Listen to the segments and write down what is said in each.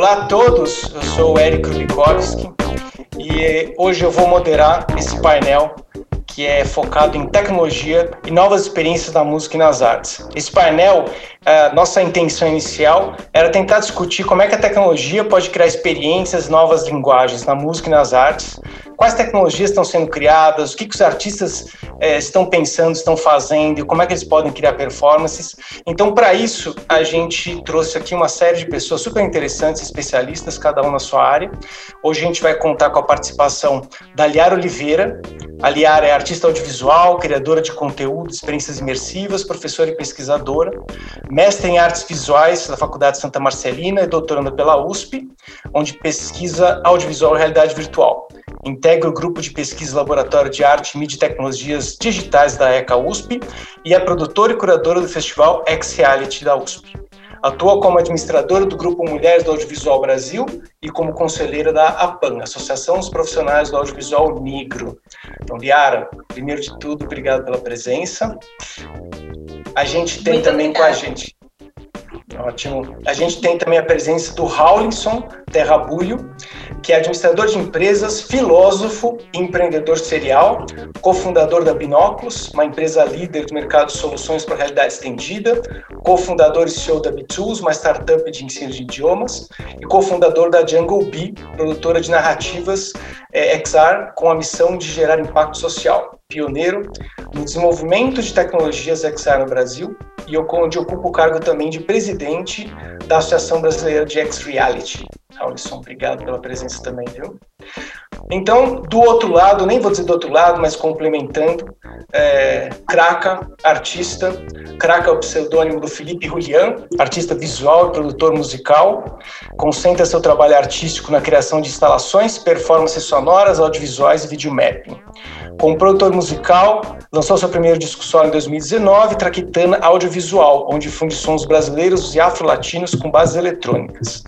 Olá a todos, eu sou o Eric Likovski e hoje eu vou moderar esse painel que é focado em tecnologia e novas experiências da música e nas artes. Esse painel, nossa intenção inicial era tentar discutir como é que a tecnologia pode criar experiências, novas linguagens na música e nas artes, quais tecnologias estão sendo criadas, o que, que os artistas é, estão pensando, estão fazendo, como é que eles podem criar performances. Então, para isso, a gente trouxe aqui uma série de pessoas super interessantes, especialistas, cada um na sua área. Hoje a gente vai contar com a participação da Liara Oliveira. A Liara é artista audiovisual, criadora de conteúdo, experiências imersivas, professora e pesquisadora, mestre em artes visuais da Faculdade Santa Marcelina e doutoranda pela USP, onde pesquisa audiovisual e realidade virtual integra o grupo de pesquisa Laboratório de Arte, Mídia e Tecnologias Digitais da ECA USP e é produtora e curadora do festival X Reality da USP. Atua como administradora do Grupo Mulheres do Audiovisual Brasil e como conselheira da APAN, Associação dos Profissionais do Audiovisual Negro. Então, Liara, primeiro de tudo, obrigado pela presença. A gente tem Muito também com a gente Ótimo. A gente tem também a presença do Rawlinson Terrabulho, que é administrador de empresas, filósofo e empreendedor serial, cofundador da Binóculos, uma empresa líder do mercado de soluções para realidade estendida, cofundador e CEO da B2, uma startup de ensino de idiomas, e cofundador da Jungle Bee, produtora de narrativas é, XR, com a missão de gerar impacto social. Pioneiro no desenvolvimento de tecnologias XR no Brasil e onde ocupa o cargo também de presidente da Associação Brasileira de X-Reality. Alisson, obrigado pela presença também, viu? Então, do outro lado, nem vou dizer do outro lado, mas complementando, é, Kraka, artista. Kraka é o pseudônimo do Felipe Julian, artista visual e produtor musical. Concentra seu trabalho artístico na criação de instalações, performances sonoras, audiovisuais e videomapping. Como produtor musical, lançou seu primeiro disco solo em 2019, Traquitana Audiovisual, onde funde sons brasileiros e afro-latinos com bases eletrônicas.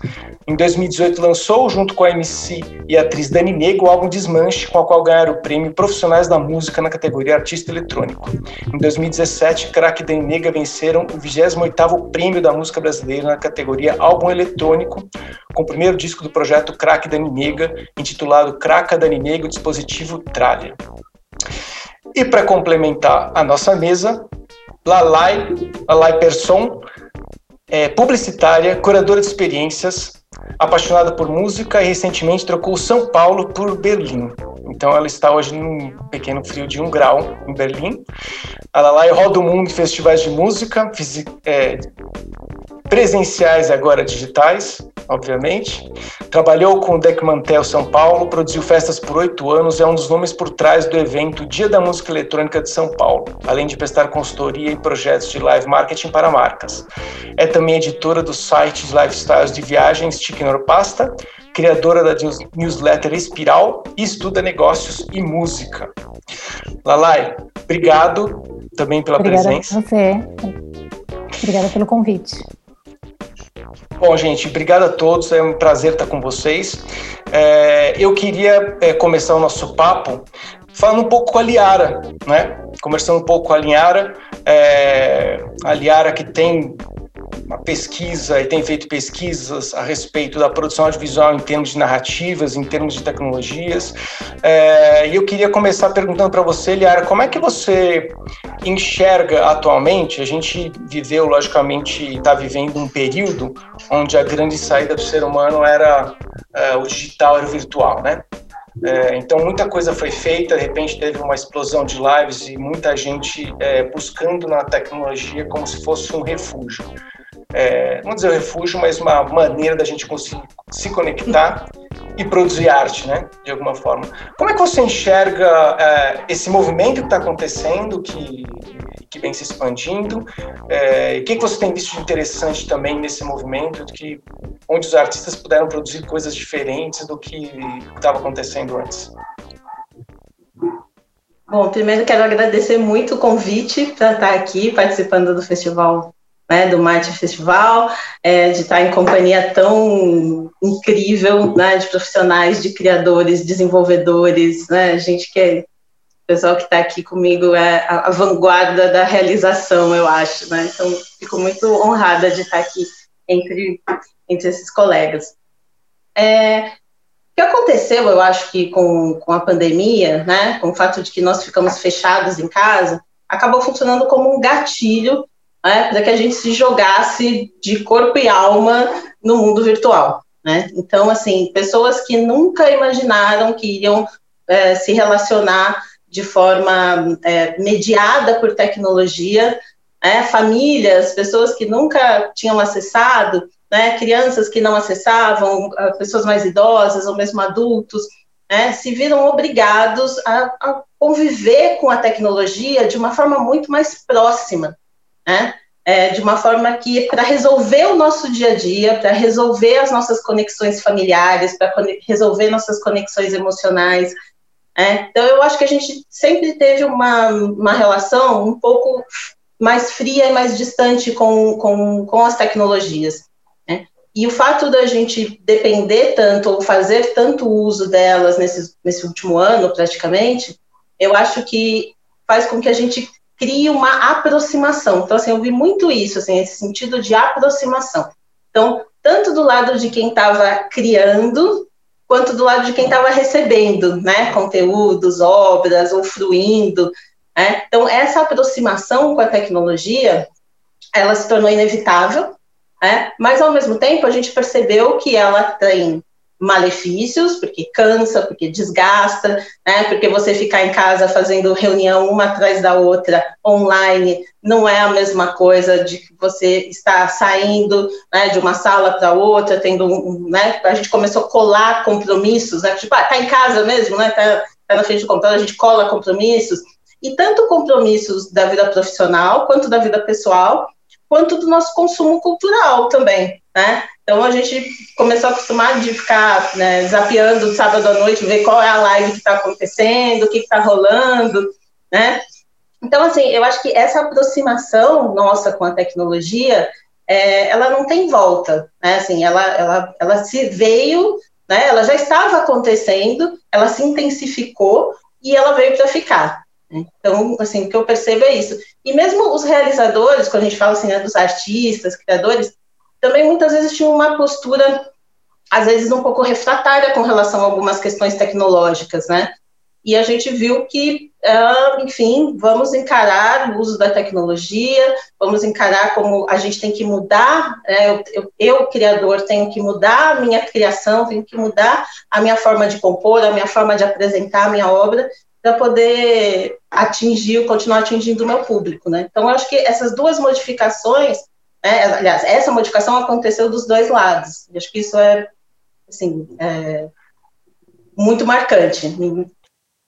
Em 2018, lançou, junto com a MC e atriz Dani Nego, o álbum Desmanche, com o qual ganharam o prêmio Profissionais da Música na categoria Artista Eletrônico. Em 2017, Crack e Dani Nega venceram o 28º Prêmio da Música Brasileira na categoria Álbum Eletrônico, com o primeiro disco do projeto Crack Dani Nega, intitulado Craca Dani Nega, dispositivo Tralha. E para complementar a nossa mesa, Lalai, Lalai Persson, é publicitária, curadora de experiências, apaixonada por música e recentemente trocou São Paulo por Berlim. Então ela está hoje num pequeno frio de um grau em Berlim. A Lalai roda o mundo em festivais de música, é, presenciais agora digitais, obviamente. Trabalhou com o Deck Mantel São Paulo, produziu festas por oito anos, é um dos nomes por trás do evento Dia da Música Eletrônica de São Paulo, além de prestar consultoria em projetos de live marketing para marcas. É também editora do site de lifestyles de viagens Tiquinor Pasta, criadora da newsletter Espiral e estuda negócios e música. Lalai, obrigado também pela Obrigada presença. Obrigada a você. Obrigada pelo convite. Bom, gente, obrigado a todos. É um prazer estar com vocês. É, eu queria é, começar o nosso papo falando um pouco com a Liara, né? Conversando um pouco com a Liara, é, a Liara que tem uma pesquisa e tem feito pesquisas a respeito da produção audiovisual em termos de narrativas, em termos de tecnologias. É, e eu queria começar perguntando para você, Liara, como é que você enxerga atualmente? A gente viveu, logicamente, está vivendo um período onde a grande saída do ser humano era é, o digital, era o virtual, né? É, então, muita coisa foi feita, de repente teve uma explosão de lives e muita gente é, buscando na tecnologia como se fosse um refúgio é, não dizer refúgio, mas uma maneira da gente conseguir se conectar e produzir arte, né, de alguma forma. Como é que você enxerga é, esse movimento que está acontecendo, que, que vem se expandindo? É, o que, que você tem visto de interessante também nesse movimento, que, onde os artistas puderam produzir coisas diferentes do que estava acontecendo antes? Bom, primeiro quero agradecer muito o convite para estar aqui participando do festival né, do Marte Festival, é, de estar em companhia tão incrível, né, de profissionais, de criadores, desenvolvedores, né, gente que é, o pessoal que está aqui comigo é a, a, vanguarda da realização, eu acho, né, então fico muito honrada de estar aqui entre, entre esses colegas. É, o que aconteceu, eu acho que com, com a pandemia, né, com o fato de que nós ficamos fechados em casa, acabou funcionando como um gatilho né, para que a gente se jogasse de corpo e alma no mundo virtual. Né? Então, assim, pessoas que nunca imaginaram que iriam é, se relacionar de forma é, mediada por tecnologia, né? famílias, pessoas que nunca tinham acessado, né? crianças que não acessavam, pessoas mais idosas ou mesmo adultos, né? se viram obrigados a, a conviver com a tecnologia de uma forma muito mais próxima, né? É, de uma forma que, para resolver o nosso dia a dia, para resolver as nossas conexões familiares, para resolver nossas conexões emocionais. É, então, eu acho que a gente sempre teve uma, uma relação um pouco mais fria e mais distante com, com, com as tecnologias. Né? E o fato da gente depender tanto, ou fazer tanto uso delas nesse, nesse último ano, praticamente, eu acho que faz com que a gente crie uma aproximação. Então, assim, eu vi muito isso, assim, esse sentido de aproximação. Então, tanto do lado de quem estava criando, quanto do lado de quem estava recebendo, né, conteúdos, obras, ou fruindo. Né? Então, essa aproximação com a tecnologia, ela se tornou inevitável, né? mas, ao mesmo tempo, a gente percebeu que ela tem malefícios, porque cansa, porque desgasta, né? Porque você ficar em casa fazendo reunião uma atrás da outra online não é a mesma coisa de que você estar saindo né, de uma sala para outra, tendo um, né? A gente começou a colar compromissos, né? Tipo, ah, tá em casa mesmo, né? Tá, tá na frente do computador, a gente cola compromissos e tanto compromissos da vida profissional quanto da vida pessoal, quanto do nosso consumo cultural também, né? Então a gente começou a acostumar de ficar né, zapeando sábado à noite, ver qual é a live que está acontecendo, o que está rolando, né? Então, assim, eu acho que essa aproximação nossa com a tecnologia, é, ela não tem volta, né? Assim, ela, ela, ela se veio, né? Ela já estava acontecendo, ela se intensificou e ela veio para ficar. Então, assim, o que eu percebo é isso. E mesmo os realizadores, quando a gente fala assim, né, dos artistas, criadores, também muitas vezes tinha uma postura, às vezes um pouco refratária com relação a algumas questões tecnológicas, né? E a gente viu que, uh, enfim, vamos encarar o uso da tecnologia, vamos encarar como a gente tem que mudar, né? eu, eu, eu, criador, tenho que mudar a minha criação, tenho que mudar a minha forma de compor, a minha forma de apresentar a minha obra, para poder atingir, continuar atingindo o meu público, né? Então, eu acho que essas duas modificações é, aliás, essa modificação aconteceu dos dois lados. E acho que isso é, assim, é muito marcante.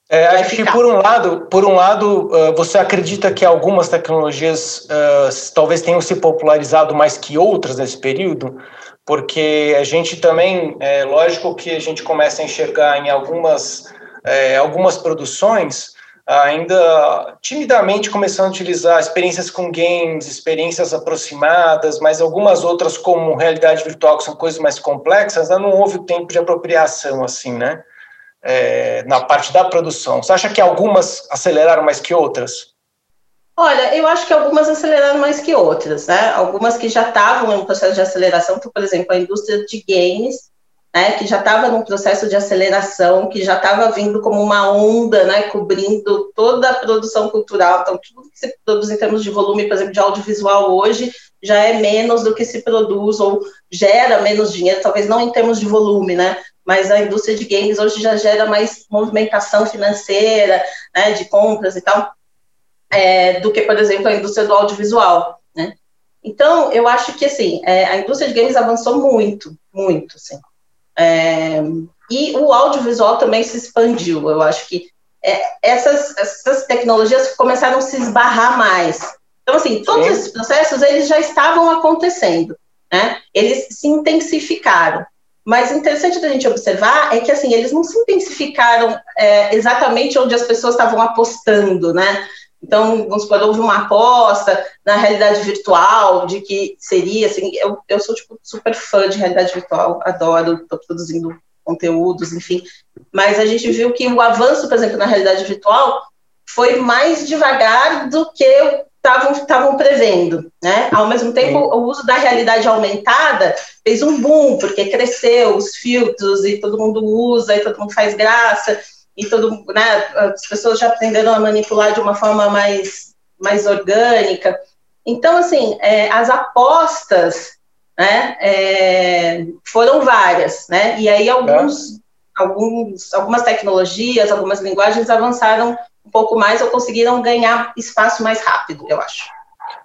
É, acho que por um lado, por um lado, uh, você acredita que algumas tecnologias uh, talvez tenham se popularizado mais que outras nesse período, porque a gente também, é lógico que a gente começa a enxergar em algumas, é, algumas produções ainda timidamente começando a utilizar experiências com games, experiências aproximadas, mas algumas outras como realidade virtual, que são coisas mais complexas, não houve tempo de apropriação assim, né? É, na parte da produção. Você acha que algumas aceleraram mais que outras? Olha, eu acho que algumas aceleraram mais que outras, né? Algumas que já estavam em processo de aceleração, por exemplo, a indústria de games, né, que já estava num processo de aceleração, que já estava vindo como uma onda, né, cobrindo toda a produção cultural. Então, tudo que se produz em termos de volume, por exemplo, de audiovisual hoje, já é menos do que se produz ou gera menos dinheiro, talvez não em termos de volume, né, mas a indústria de games hoje já gera mais movimentação financeira, né, de compras e tal, é, do que, por exemplo, a indústria do audiovisual, né. Então, eu acho que, assim, é, a indústria de games avançou muito, muito, assim. É, e o audiovisual também se expandiu. Eu acho que é, essas, essas tecnologias começaram a se esbarrar mais. Então, assim, todos Sim. esses processos eles já estavam acontecendo, né? Eles se intensificaram. Mas interessante da gente observar é que assim eles não se intensificaram é, exatamente onde as pessoas estavam apostando, né? Então, vamos supor, houve uma aposta na realidade virtual, de que seria, assim, eu, eu sou, tipo, super fã de realidade virtual, adoro, estou produzindo conteúdos, enfim, mas a gente viu que o avanço, por exemplo, na realidade virtual foi mais devagar do que estavam prevendo, né? Ao mesmo tempo, o uso da realidade aumentada fez um boom, porque cresceu os filtros e todo mundo usa e todo mundo faz graça e todo, né, as pessoas já aprenderam a manipular de uma forma mais, mais orgânica. Então, assim, é, as apostas né, é, foram várias, né? E aí alguns, é. alguns, algumas tecnologias, algumas linguagens avançaram um pouco mais ou conseguiram ganhar espaço mais rápido, eu acho.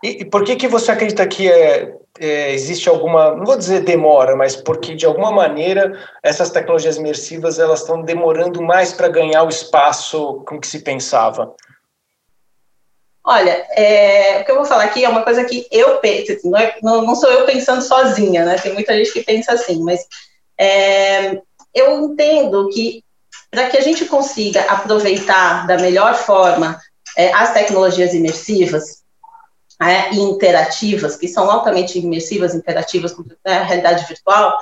E, e por que que você acredita que é, é, existe alguma, não vou dizer demora, mas porque de alguma maneira essas tecnologias imersivas elas estão demorando mais para ganhar o espaço com que se pensava? Olha, é, o que eu vou falar aqui é uma coisa que eu penso, não, é, não, não, sou eu pensando sozinha, né? Tem muita gente que pensa assim, mas é, eu entendo que para que a gente consiga aproveitar da melhor forma é, as tecnologias imersivas é, interativas, que são altamente imersivas, interativas com né, a realidade virtual,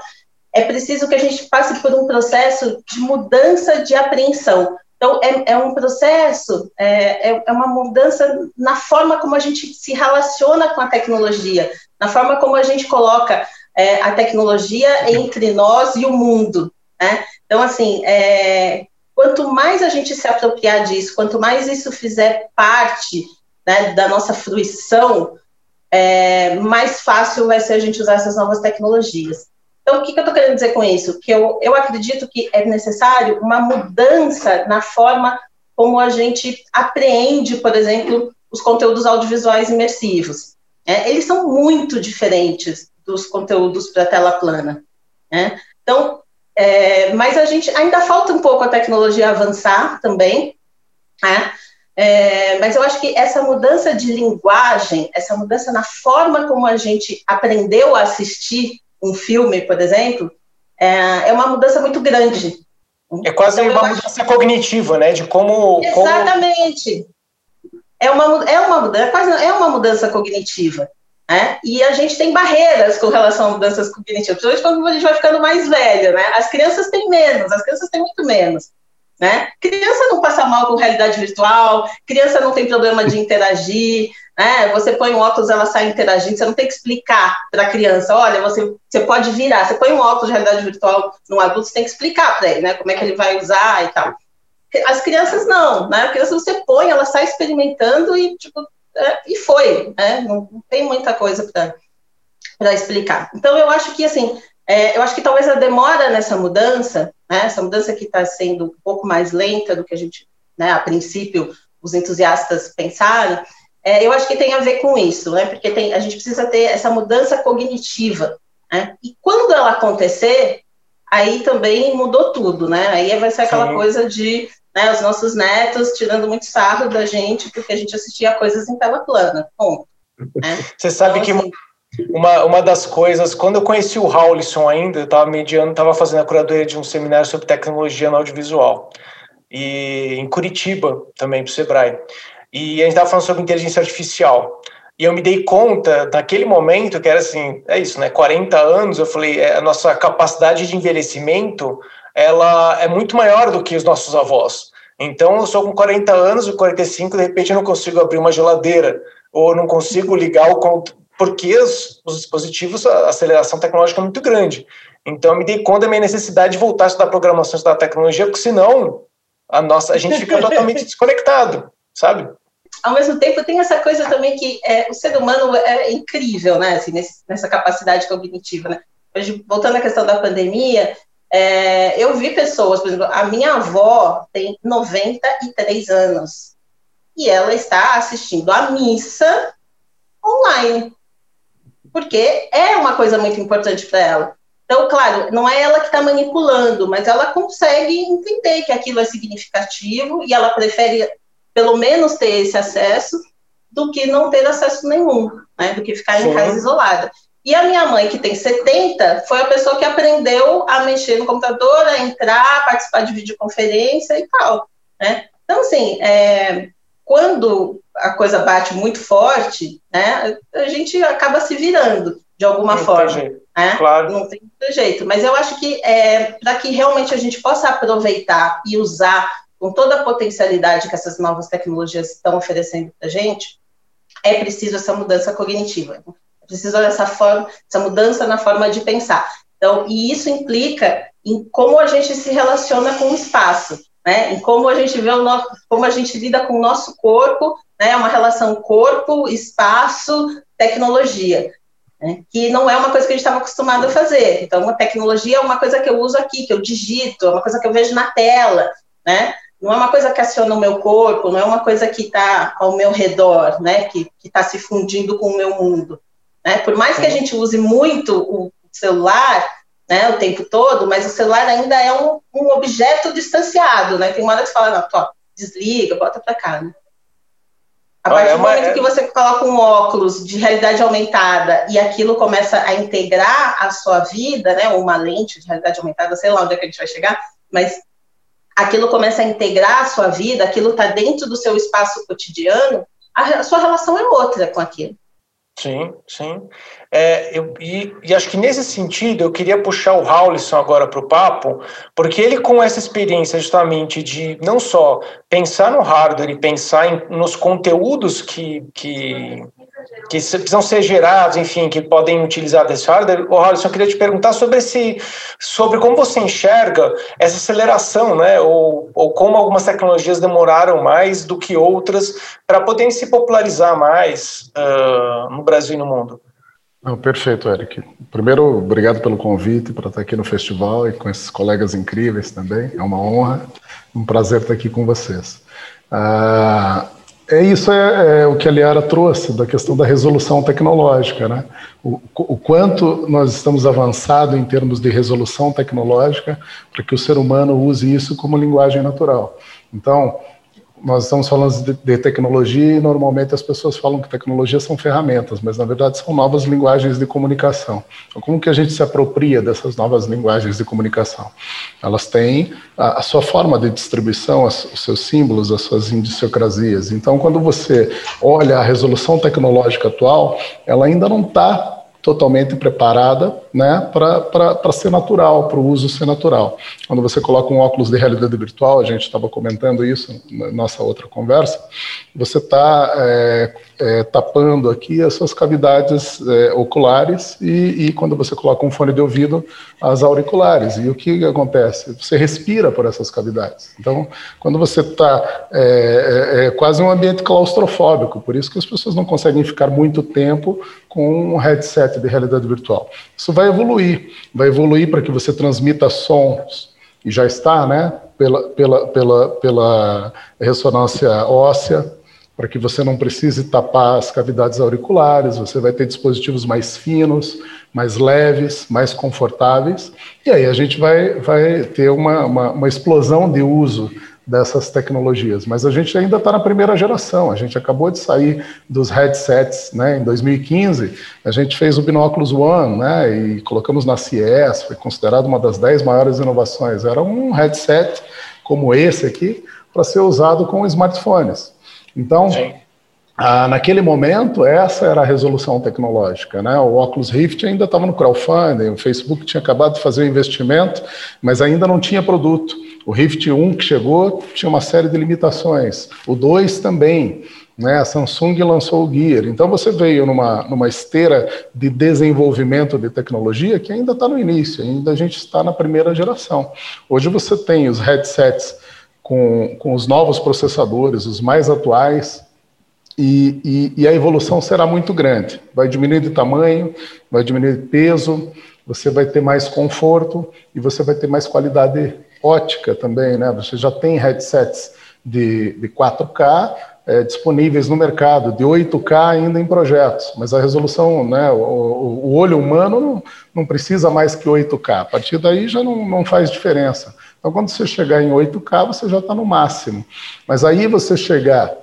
é preciso que a gente passe por um processo de mudança de apreensão. Então, é, é um processo, é, é, é uma mudança na forma como a gente se relaciona com a tecnologia, na forma como a gente coloca é, a tecnologia entre nós e o mundo. Né? Então, assim, é, quanto mais a gente se apropriar disso, quanto mais isso fizer parte né, da nossa fruição, é, mais fácil vai ser a gente usar essas novas tecnologias. Então, o que, que eu estou querendo dizer com isso? Que eu, eu acredito que é necessário uma mudança na forma como a gente apreende, por exemplo, os conteúdos audiovisuais imersivos. É, eles são muito diferentes dos conteúdos para tela plana. Né? Então, é, mas a gente ainda falta um pouco a tecnologia avançar também, né? É, mas eu acho que essa mudança de linguagem, essa mudança na forma como a gente aprendeu a assistir um filme, por exemplo, é, é uma mudança muito grande. É quase então, uma mudança acho... cognitiva, né? De como. Exatamente. Como... É uma, é uma mudança, quase é uma mudança cognitiva. Né? E a gente tem barreiras com relação a mudanças cognitivas, principalmente quando a gente vai ficando mais velho, né? As crianças têm menos, as crianças têm muito menos. Né? Criança não passa mal com realidade virtual, criança não tem problema de interagir, né? Você põe um óculos, ela sai interagindo, você não tem que explicar para a criança, olha, você, você pode virar, você põe um óculos de realidade virtual no adulto, você tem que explicar para ele, né? Como é que ele vai usar e tal. As crianças não, né? A criança você põe, ela sai experimentando e, tipo, é, e foi, né? Não, não tem muita coisa para explicar. Então, eu acho que, assim, é, eu acho que talvez a demora nessa mudança, né, essa mudança que está sendo um pouco mais lenta do que a gente, né, a princípio, os entusiastas pensaram, é, eu acho que tem a ver com isso, né, porque tem, a gente precisa ter essa mudança cognitiva. Né, e quando ela acontecer, aí também mudou tudo, né? Aí vai ser aquela Sim. coisa de né, os nossos netos tirando muito sarro da gente porque a gente assistia coisas em tela plana. Bom, né? Você sabe então, que assim, uma, uma das coisas, quando eu conheci o Raulison ainda, eu estava mediando, estava fazendo a curadoria de um seminário sobre tecnologia no audiovisual, e em Curitiba também, para o Sebrae. E a gente estava falando sobre inteligência artificial. E eu me dei conta, naquele momento, que era assim, é isso, né? 40 anos, eu falei, é, a nossa capacidade de envelhecimento, ela é muito maior do que os nossos avós. Então, eu sou com 40 anos, e 45, de repente eu não consigo abrir uma geladeira, ou não consigo ligar o, porque os, os, dispositivos, a aceleração tecnológica é muito grande. Então, eu me dei conta da minha necessidade de voltar a estudar programação, estudar tecnologia, porque senão a, nossa, a gente fica totalmente desconectado, sabe? Ao mesmo tempo, tem essa coisa também que é, o ser humano é incrível, né, assim, nesse, nessa capacidade cognitiva, né? Hoje, voltando à questão da pandemia, é, eu vi pessoas, por exemplo, a minha avó tem 93 anos e ela está assistindo a missa online porque é uma coisa muito importante para ela. Então, claro, não é ela que está manipulando, mas ela consegue entender que aquilo é significativo e ela prefere, pelo menos, ter esse acesso do que não ter acesso nenhum, né? Do que ficar Sim. em casa isolada. E a minha mãe, que tem 70, foi a pessoa que aprendeu a mexer no computador, a entrar, participar de videoconferência e tal, né? Então, assim, é, quando a coisa bate muito forte, né, a gente acaba se virando de alguma não forma. Né? claro. Não tem jeito. Mas eu acho que é, para que realmente a gente possa aproveitar e usar com toda a potencialidade que essas novas tecnologias estão oferecendo para a gente, é preciso essa mudança cognitiva. É preciso essa forma, essa mudança na forma de pensar. Então, e isso implica em como a gente se relaciona com o espaço, né? Em como a gente vê o nosso, como a gente lida com o nosso corpo, né? Uma relação corpo, espaço, tecnologia. Né? Que não é uma coisa que a gente estava acostumado a fazer. Então, uma tecnologia é uma coisa que eu uso aqui, que eu digito, é uma coisa que eu vejo na tela, né? Não é uma coisa que aciona o meu corpo, não é uma coisa que está ao meu redor, né? Que está se fundindo com o meu mundo. Né? Por mais que a gente use muito o celular, né, o tempo todo, mas o celular ainda é um, um objeto distanciado, né? Tem uma hora que você fala, não, desliga, bota para cá, né? A partir do momento que você coloca um óculos de realidade aumentada e aquilo começa a integrar a sua vida, né, ou uma lente de realidade aumentada, sei lá onde é que a gente vai chegar, mas aquilo começa a integrar a sua vida, aquilo está dentro do seu espaço cotidiano, a, sua relação é outra com aquilo. Sim, sim. É, eu, e, e, acho que nesse sentido eu queria puxar o Raulison agora para o papo, porque ele com essa experiência justamente de não só pensar no hardware e pensar em, nos conteúdos que, que, que precisam ser gerados, enfim, que podem utilizar desse hardware. O Raulison, eu queria te perguntar sobre esse, sobre como você enxerga essa aceleração, né, ou, ou como algumas tecnologias demoraram mais do que outras para poderem se popularizar mais uh, no Brasil e no mundo. Não, perfeito, Eric. Primeiro, obrigado pelo convite para estar aqui no festival e com esses colegas incríveis também. É uma honra, um prazer estar aqui com vocês. Ah, é isso é, é, o que a Liara trouxe da questão da resolução tecnológica, né? O, o quanto nós estamos avançados em termos de resolução tecnológica para que o ser humano use isso como linguagem natural. Então, nós estamos falando de, de, tecnologia e normalmente as pessoas falam que tecnologia são ferramentas, mas na verdade são novas linguagens de comunicação. Então, como que a gente se apropria dessas novas linguagens de comunicação? Elas têm a, a sua forma de distribuição, as, os seus símbolos, as suas indiciocrasias. Então, quando você olha a resolução tecnológica atual, ela ainda não está totalmente preparada né, para ser natural, para o uso ser natural. Quando você coloca um óculos de realidade virtual, a gente estava comentando isso na nossa outra conversa, você está é, é, tapando aqui as suas cavidades é, oculares e, e, quando você coloca um fone de ouvido, as auriculares. E o que acontece? Você respira por essas cavidades. Então, quando você está é, é, é, quase um ambiente claustrofóbico, por isso que as pessoas não conseguem ficar muito tempo com um headset de realidade virtual. Isso vai evoluir, vai evoluir para que você transmita sons e já está, né? Pela, pela, pela, pela ressonância óssea, para que você não precise tapar as cavidades auriculares, você vai ter dispositivos mais finos, mais leves, mais confortáveis, e aí a gente vai, vai ter uma, uma, uma explosão de uso dessas tecnologias. Mas a gente ainda está na primeira geração, a gente acabou de sair dos headsets, né? Em 2015, a gente fez o Binóculos One, né? E colocamos na CES, foi considerado uma das dez maiores inovações. Era um headset como esse aqui, para ser usado com smartphones. Então, ah, naquele momento, essa era a resolução tecnológica. Né? O Oculus Rift ainda estava no crowdfunding, o Facebook tinha acabado de fazer o investimento, mas ainda não tinha produto. O Rift 1 que chegou tinha uma série de limitações. O 2 também. Né? A Samsung lançou o Gear. Então você veio numa, numa esteira de desenvolvimento de tecnologia que ainda está no início, ainda a gente está na primeira geração. Hoje você tem os headsets com, com os novos processadores, os mais atuais, e, e, e, a evolução será muito grande. Vai diminuir de tamanho, vai diminuir de peso, você vai ter mais conforto e você vai ter mais qualidade ótica também, né? Você já tem headsets de, de 4K é, disponíveis no mercado, de 8K ainda em projetos, mas a resolução, né, o, o olho humano não, não, precisa mais que 8K. A partir daí já não, não faz diferença. Então, quando você chegar em 8K, você já está no máximo. Mas aí você chegar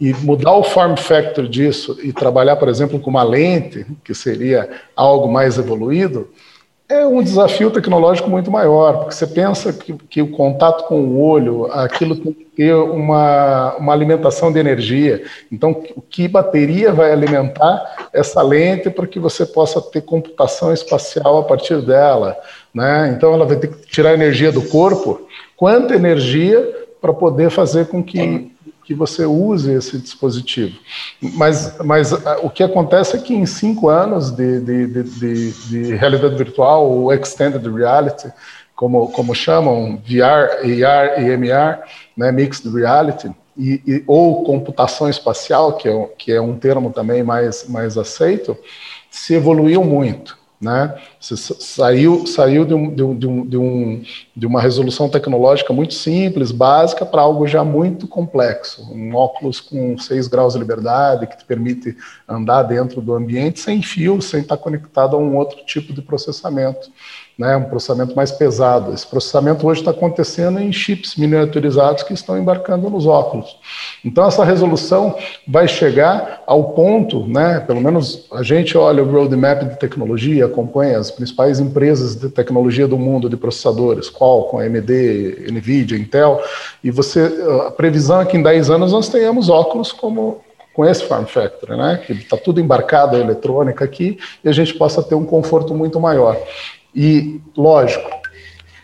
e mudar o form factor disso e trabalhar, por exemplo, com uma lente, que seria algo mais evoluído, é um desafio tecnológico muito maior, porque você pensa que, que o contato com o olho, aquilo tem que ter uma, uma alimentação de energia. Então, que bateria vai alimentar essa lente para que você possa ter computação espacial a partir dela? Né? Então, ela vai ter que tirar energia do corpo. Quanta energia para poder fazer com que, que você use esse dispositivo. Mas, mas o que acontece é que em cinco anos de, de, de, de realidade virtual, ou extended reality, como, como chamam, VR, AR e MR, né, Mixed Reality, e, e, ou computação espacial, que é, que é um termo também mais, mais aceito, se evoluiu muito. Né? Você saiu, saiu de, um, de, um, de, um, de, uma resolução tecnológica muito simples, básica, para algo já muito complexo. Um óculos com 6 graus de liberdade, que te permite andar dentro do ambiente sem fio, sem estar conectado a um outro tipo de processamento né, um processamento mais pesado. Esse processamento hoje está acontecendo em chips miniaturizados que estão embarcando nos óculos. Então, essa resolução vai chegar ao ponto, né, pelo menos a gente olha o roadmap de tecnologia, acompanha as principais empresas de tecnologia do mundo de processadores, Qualcomm, AMD, NVIDIA, Intel, e você, a previsão é que em 10 anos nós tenhamos óculos como com esse form factor, né? Que está tudo embarcado a eletrônica aqui e a gente possa ter um conforto muito maior. E, lógico,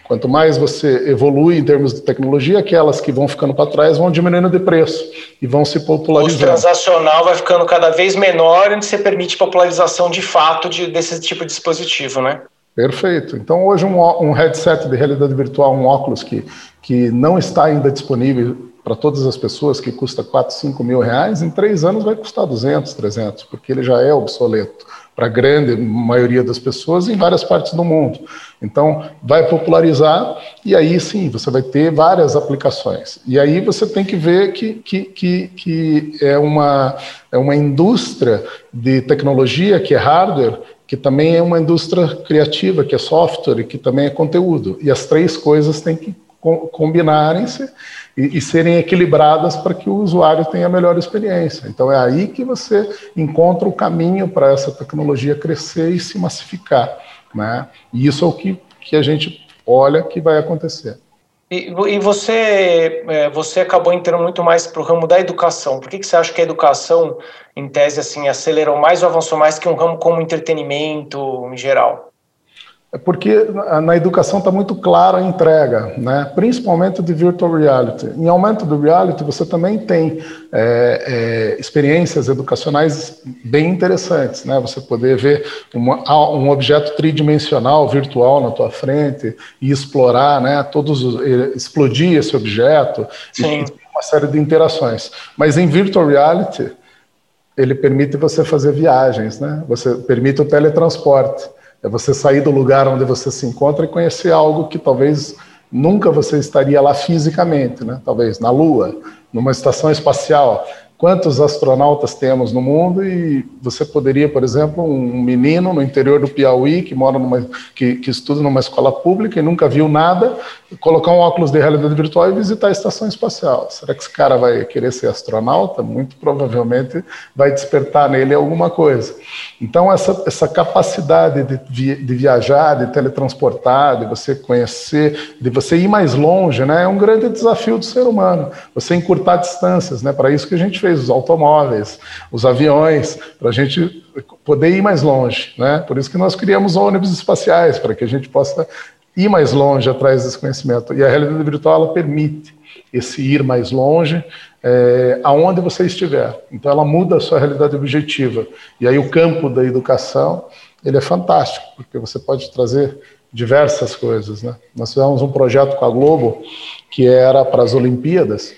quanto mais você evolui em termos de tecnologia, aquelas que vão ficando para trás vão diminuindo de preço e vão se popularizando. O transacional vai ficando cada vez menor e você permite popularização de fato de, desse tipo de dispositivo, né? Perfeito. Então, hoje, um, um headset de realidade virtual, um óculos que, que não está ainda disponível para todas as pessoas, que custa 4, 5 mil reais, em três anos vai custar 200, 300, porque ele já é obsoleto para a grande maioria das pessoas em várias partes do mundo. Então, vai popularizar e aí sim você vai ter várias aplicações. E aí você tem que ver que, que, que, que é, uma, é uma indústria de tecnologia, que é hardware, que também é uma indústria criativa, que é software que também é conteúdo. E as três coisas têm que combinarem-se e, e, serem equilibradas para que o usuário tenha a melhor experiência. Então é aí que você encontra o caminho para essa tecnologia crescer e se massificar. Né? E isso é o que, que a gente olha que vai acontecer. E, você, é, você acabou entrando muito mais para o ramo da educação. Por que, que você acha que a educação, em tese, assim, acelerou mais ou avançou mais que um ramo como entretenimento em geral? É porque na educação está muito clara a entrega, né? principalmente de virtual reality. Em aumento do reality, você também tem é, é, experiências educacionais bem interessantes. Né? Você poder ver uma, um objeto tridimensional virtual na tua frente e explorar, né? todos os, explodir esse objeto Sim. e uma série de interações. Mas em virtual reality, ele permite você fazer viagens, né? você permite o teletransporte. É você sair do lugar onde você se encontra e conhecer algo que talvez nunca você estaria lá fisicamente, né? Talvez na Lua, numa estação espacial quantos astronautas temos no mundo e você poderia, por exemplo, um menino no interior do Piauí que mora numa que, que estuda numa escola pública e nunca viu nada, colocar um óculos de realidade virtual e visitar a estação espacial. Será que esse cara vai querer ser astronauta? Muito provavelmente vai despertar nele alguma coisa. Então essa essa capacidade de, de viajar, de teletransportar, de você conhecer, de você ir mais longe, né, é um grande desafio do ser humano. Você encurtar distâncias, né? Para isso que a gente fez os automóveis, os aviões, para a gente poder ir mais longe. Né? Por isso que nós criamos ônibus espaciais, para que a gente possa ir mais longe atrás desse conhecimento. E a realidade virtual permite esse ir mais longe, é, aonde você estiver. Então ela muda a sua realidade objetiva. E aí o campo da educação ele é fantástico, porque você pode trazer diversas coisas. Né? Nós fizemos um projeto com a Globo que era para as Olimpíadas,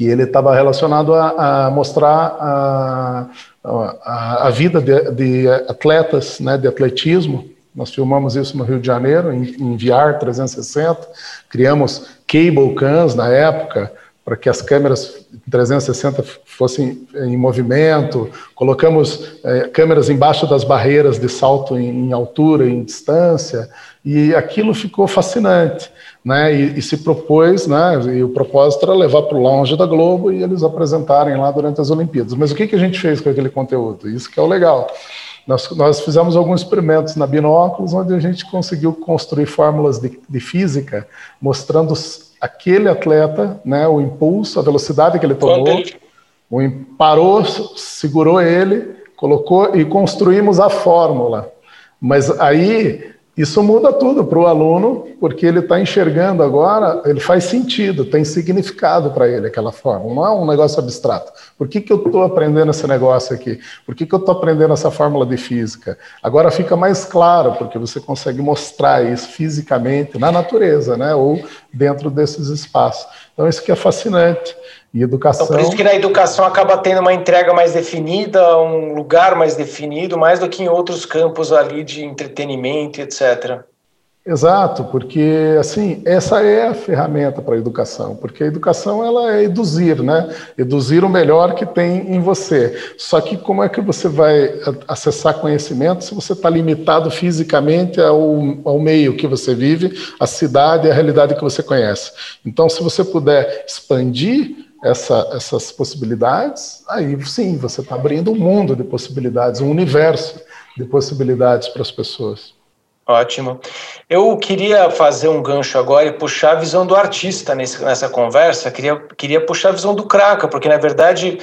que ele estava relacionado a, a mostrar a, a, a vida de, de, atletas, né, de atletismo. Nós filmamos isso no Rio de Janeiro, em, em VR 360, criamos cable cams na época, para que as câmeras 360 fossem em movimento, colocamos é, câmeras embaixo das barreiras de salto em, em altura, em distância, e aquilo ficou fascinante né, e, e, se propôs, né, e o propósito era levar para o lounge da Globo e eles apresentarem lá durante as Olimpíadas. Mas o que, que a gente fez com aquele conteúdo? Isso que é o legal. Nós, nós fizemos alguns experimentos na Binóculos, onde a gente conseguiu construir fórmulas de, de física, mostrando aquele atleta, né, o impulso, a velocidade que ele tomou, o, parou, segurou ele, colocou e construímos a fórmula. Mas aí Isso muda tudo para o aluno, porque ele está enxergando agora, ele faz sentido, tem significado para ele aquela forma, não é um negócio abstrato. Por que, que eu estou aprendendo esse negócio aqui? Por que, que eu estou aprendendo essa fórmula de física? Agora fica mais claro, porque você consegue mostrar isso fisicamente na natureza, né? ou dentro desses espaços. Então, isso que é fascinante. E educação. Então, por isso que na educação acaba tendo uma entrega mais definida, um lugar mais definido, mais do que em outros campos ali de entretenimento, etc. Exato, porque assim essa é a ferramenta para a educação, porque a educação ela é eduzir, né? Eduzir o melhor que tem em você. Só que como é que você vai acessar conhecimento se você está limitado fisicamente ao, ao meio que você vive, a cidade, a realidade que você conhece? Então, se você puder expandir essa, essas possibilidades, aí sim, você está abrindo um mundo de possibilidades, um universo de possibilidades para as pessoas. Ótimo. Eu queria fazer um gancho agora e puxar a visão do artista nesse, nessa conversa. Queria, queria puxar a visão do Kraka, porque na verdade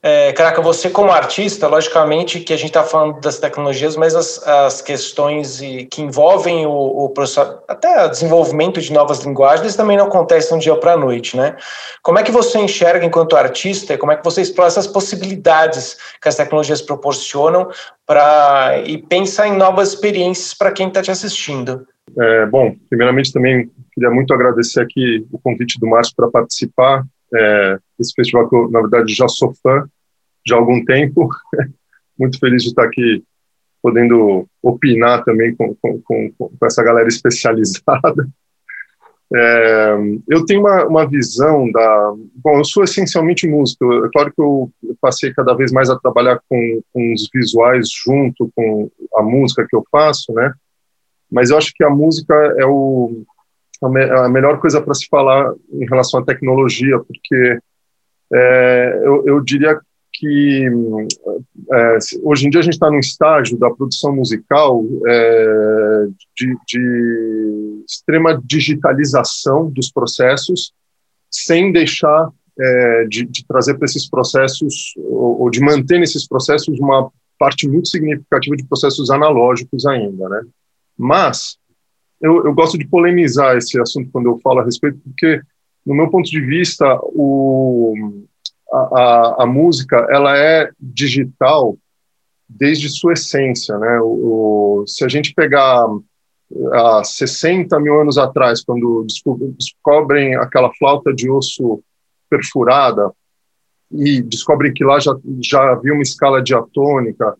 é, Caraca, você como artista, logicamente que a gente está falando das tecnologias, mas as, as questões que envolvem o, o processo, até o desenvolvimento de novas linguagens também não acontecem um dia para a noite, né? Como é que você enxerga enquanto artista e como é que você explora essas possibilidades que as tecnologias proporcionam para e pensa em novas experiências para quem está te assistindo? É, bom, primeiramente também queria muito agradecer aqui o convite do Márcio para participar é, esse festival que eu, na verdade, já sou fã de algum tempo. Muito feliz de estar aqui podendo opinar também com, com, com, com essa galera especializada. É, eu tenho uma, uma, visão da. Bom, eu sou essencialmente músico. É claro que eu passei cada vez mais a trabalhar com, com os visuais junto com a música que eu faço, né? Mas eu acho que a música é o, a, melhor coisa para se falar em relação à tecnologia, porque é, eu, eu, diria que é, hoje em dia a gente está num estágio da produção musical é, de, de, extrema digitalização dos processos, sem deixar é, de, de, trazer para esses processos, ou, ou de manter nesses processos uma parte muito significativa de processos analógicos ainda, né? Mas eu, eu, gosto de polemizar esse assunto quando eu falo a respeito, porque, no meu ponto de vista, o, a, a, a música ela é digital desde sua essência. Né? O, o, se a gente pegar há 60 mil anos atrás, quando descobrem aquela flauta de osso perfurada e descobrem que lá já, já havia uma escala diatônica,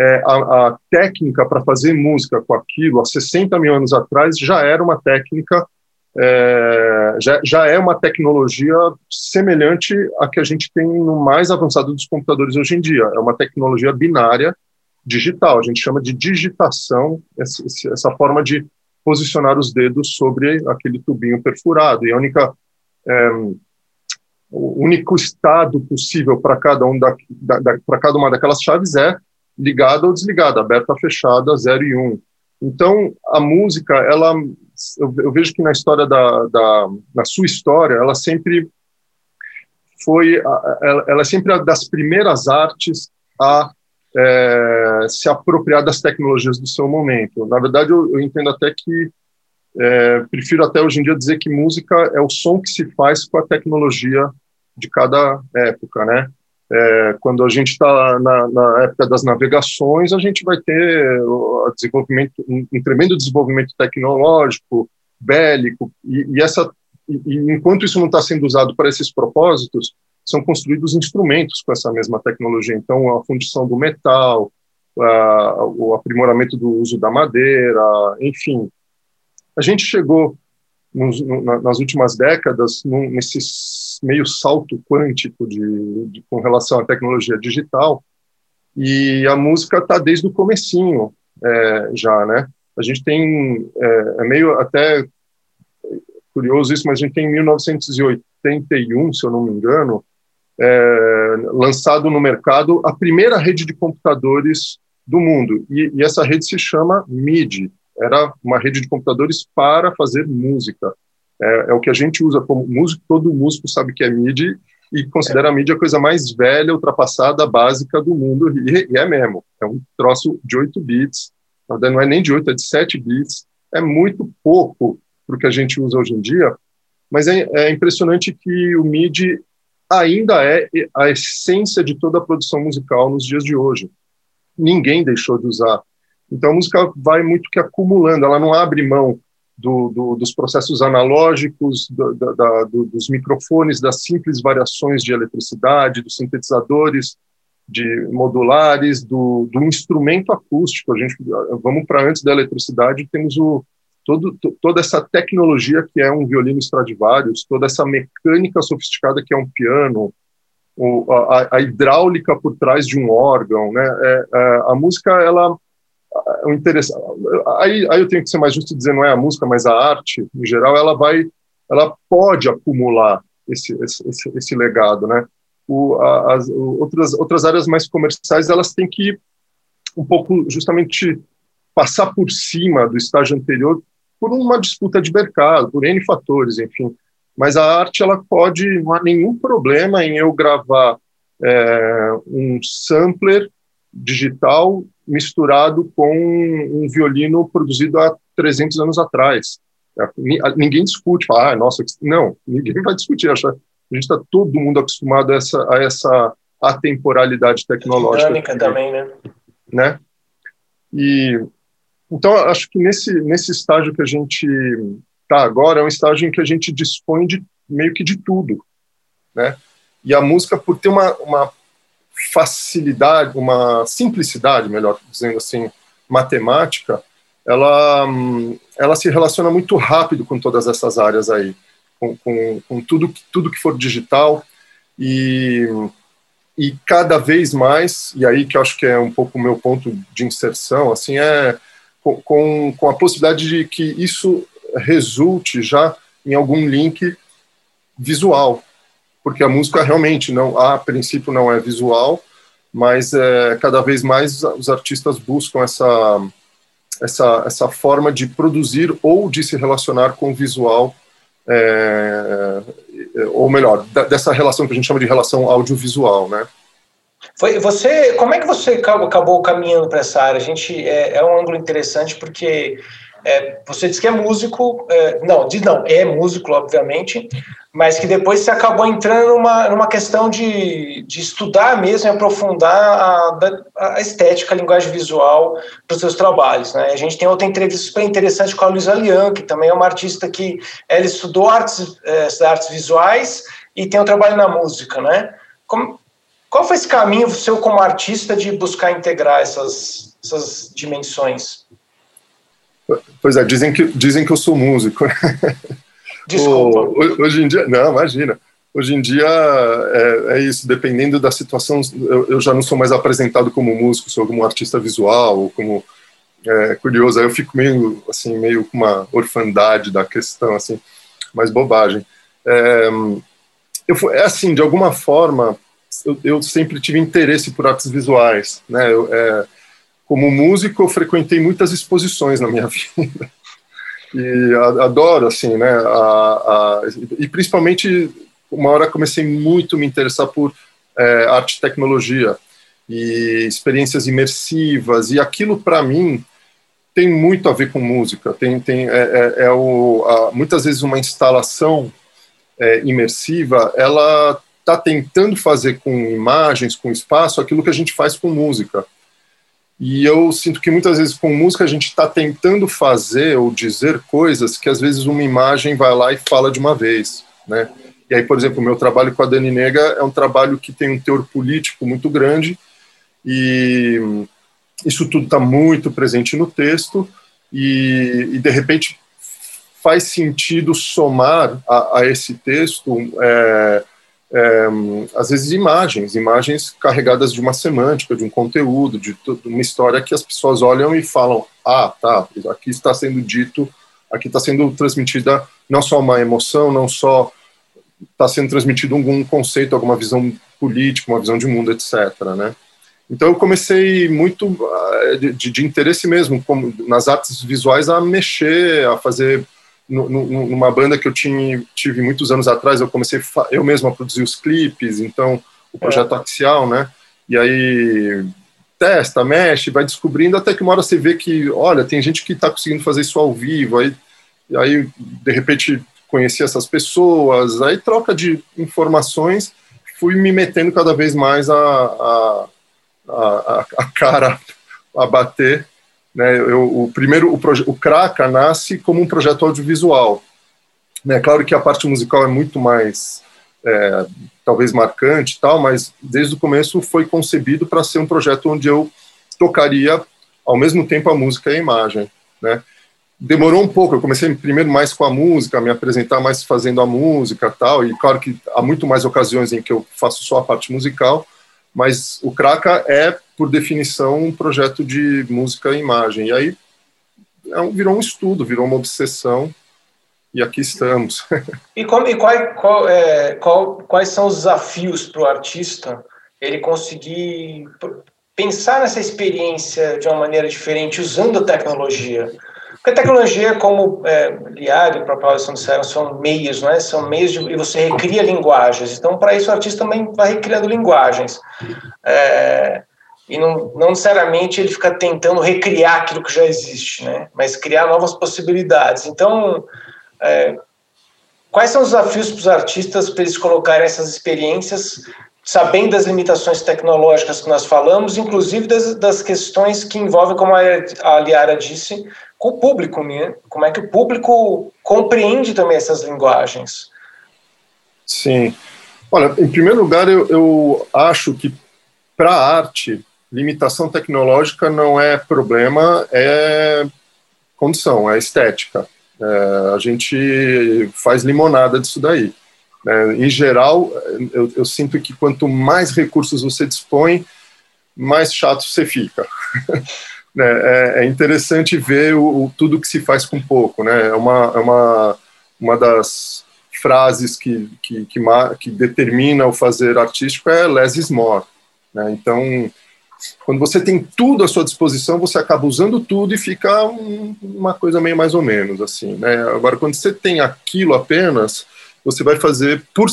é, a, a, técnica para fazer música com aquilo, há 60 mil anos atrás, já era uma técnica, é, já, já é uma tecnologia semelhante à que a gente tem no mais avançado dos computadores hoje em dia. É uma tecnologia binária digital, a gente chama de digitação, essa, essa forma de posicionar os dedos sobre aquele tubinho perfurado. E a única. É, o único estado possível para cada um da, da, da para cada uma daquelas chaves é ligada ou desligada, aberta ou fechada, 0 e 1. Um. Então, a música, ela, eu, eu, vejo que na história da, da, na sua história, ela sempre foi, ela, ela é sempre das primeiras artes a é, se apropriar das tecnologias do seu momento. Na verdade, eu, eu entendo até que é, prefiro até hoje em dia dizer que música é o som que se faz com a tecnologia de cada época, né? É, quando a gente está na, na, época das navegações, a gente vai ter o desenvolvimento, um, um tremendo desenvolvimento tecnológico, bélico, e, e essa, e, e enquanto isso não está sendo usado para esses propósitos, são construídos instrumentos com essa mesma tecnologia. Então, a fundição do metal, a, o aprimoramento do uso da madeira, enfim. A gente chegou nos, nas últimas décadas, num, nesse meio salto quântico de, de, com relação à tecnologia digital, e a música está desde o comecinho é, já, né? A gente tem, é, é, meio até curioso isso, mas a gente tem em 1981, se eu não me engano, é, lançado no mercado a primeira rede de computadores do mundo, e, e essa rede se chama MIDI, era uma rede de computadores para fazer música. É, é, o que a gente usa como músico, todo músico sabe que é MIDI e considera a MIDI a coisa mais velha, ultrapassada, básica do mundo, e, e é mesmo. É um troço de 8 bits, não é nem de 8, é de 7 bits, é muito pouco para o que a gente usa hoje em dia, mas é, é impressionante que o MIDI ainda é a essência de toda a produção musical nos dias de hoje. Ninguém deixou de usar. Então a música vai muito que acumulando, ela não abre mão do, do, dos processos analógicos, do, da, dos microfones, das simples variações de eletricidade, dos sintetizadores, de modulares, do, instrumento acústico. A gente vamos para antes da eletricidade, temos o todo, toda essa tecnologia que é um violino Stradivarius, toda essa mecânica sofisticada que é um piano, o, a, a, hidráulica por trás de um órgão, né? É, é, a música ela o interesse, aí, aí eu tenho que ser mais justo dizer não é a música, mas a arte em geral, ela vai, ela pode acumular esse, esse, esse legado, né? O, as outras outras áreas mais comerciais elas têm que um pouco justamente passar por cima do estágio anterior por uma disputa de mercado, por N fatores, enfim. Mas a arte, ela pode, não há nenhum problema em eu gravar é, um sampler digital misturado com um violino produzido há 300 anos atrás. É, ninguém discute, fala, ah, nossa, não, ninguém vai discutir. Acha, a gente está todo mundo acostumado a essa, a essa atemporalidade tecnológica. Dinâmica também, né? né? E então acho que nesse nesse estágio que a gente está agora é um estágio em que a gente dispõe de meio que de tudo, né? E a música por ter uma, uma facilidade, uma simplicidade, melhor dizendo assim, matemática, ela, ela se relaciona muito rápido com todas essas áreas aí, com, com, com tudo, tudo que for digital. E, e cada vez mais, e aí que eu acho que é um pouco o meu ponto de inserção, assim, é com, com, a possibilidade de que isso resulte já em algum link visual, porque a música realmente não, a princípio não é visual, mas é, cada vez mais os artistas buscam essa, essa, essa forma de produzir ou de se relacionar com o visual, é, ou melhor, dessa relação que a gente chama de relação audiovisual, né? Foi você, como é que você acabou caminhando para essa área? A gente é, é, um ângulo interessante porque é, você disse que é músico, é, não, diz não, é músico, obviamente, mas que depois você acabou entrando numa, numa questão de, de estudar mesmo e aprofundar a, a estética, a linguagem visual para os seus trabalhos. Né? A gente tem outra entrevista super interessante com a Luísa Lian, que também é uma artista que ela estudou artes, é, artes visuais e tem um trabalho na música. Né? Como, qual foi esse caminho seu como artista de buscar integrar essas, essas dimensões? Pois é, dizem que, dizem que eu sou músico. Desculpa. O, hoje em dia, não, imagina. Hoje em dia é, é isso, dependendo da situação, eu, eu, já não sou mais apresentado como músico, sou como artista visual, ou como é, curioso. Aí eu fico meio, assim, meio com uma orfandade da questão, assim, mais bobagem. É, eu, é assim, de alguma forma, eu, eu, sempre tive interesse por artes visuais, né? Eu, é, como músico, eu frequentei muitas exposições na minha vida. E adoro, assim, né? A, a, e principalmente, uma hora comecei muito a me interessar por é, arte e tecnologia e experiências imersivas. E aquilo, para mim, tem muito a ver com música. Tem, tem, é, é, é o, a, muitas vezes uma instalação é, imersiva, ela está tentando fazer com imagens, com espaço, aquilo que a gente faz com música. E eu sinto que muitas vezes com música a gente está tentando fazer ou dizer coisas que às vezes uma imagem vai lá e fala de uma vez, né? E aí, por exemplo, o meu trabalho com a Dani Nega é um trabalho que tem um teor político muito grande e isso tudo está muito presente no texto e, e, de repente faz sentido somar a, a esse texto é, é, às vezes imagens, imagens carregadas de uma semântica, de um conteúdo, de, uma história que as pessoas olham e falam, ah, tá, aqui está sendo dito, aqui está sendo transmitida não só uma emoção, não só está sendo transmitido algum conceito, alguma visão política, uma visão de mundo, etc. Né? Então eu comecei muito ah, de, de interesse mesmo, como, nas artes visuais, a mexer, a fazer numa banda que eu tinha, tive muitos anos atrás, eu comecei eu mesmo a produzir os clipes, então o projeto é. Axial, né? E aí testa, mexe, vai descobrindo, até que uma hora você vê que, olha, tem gente que está conseguindo fazer isso ao vivo, aí, aí de repente conheci essas pessoas, aí troca de informações, fui me metendo cada vez mais a, a, a, a cara a bater. Né? Eu, o primeiro, o, o Kraka nasce como um projeto audiovisual. Né? Claro que a parte musical é muito mais é, talvez marcante tal, mas desde o começo foi concebido para ser um projeto onde eu tocaria ao mesmo tempo a música e a imagem, né? Demorou um pouco, eu comecei primeiro mais com a música, me apresentar mais fazendo a música tal, e claro que há muito mais ocasiões em que eu faço só a parte musical, mas o Kraka é, por definição, um projeto de música e imagem, e aí é um, virou um estudo, virou uma obsessão, e aqui estamos. e, como, e qual, qual, é, qual, quais são os desafios para o artista ele conseguir pensar nessa experiência de uma maneira diferente usando a tecnologia? Porque a tecnologia, como é, Liag e a própria Alison disseram, são meios, né? são meios de, e você recria linguagens. Então, para isso, o artista também vai recriando linguagens. É, e não, não necessariamente ele fica tentando recriar aquilo que já existe, né? mas criar novas possibilidades. Então, é, quais são os desafios para os artistas para eles colocarem essas experiências, sabendo das limitações tecnológicas que nós falamos, inclusive das, das questões que envolvem, como a Liara disse, com o público, né? como é que o público compreende também essas linguagens? Sim. Olha, em primeiro lugar, eu, eu acho que para a arte, limitação tecnológica não é problema, é condição, é estética. É, a gente faz limonada disso daí. É, em geral, eu, eu, sinto que quanto mais recursos você dispõe, mais chato você fica. Né, é, é, interessante ver o, o, tudo que se faz com pouco. Né? É uma, é uma, uma das frases que, que, que, que determina o fazer artístico é less is more. Né? Então, quando você tem tudo à sua disposição, você acaba usando tudo e fica um, uma coisa meio mais ou menos assim, né? Agora, quando você tem aquilo apenas, você vai fazer por,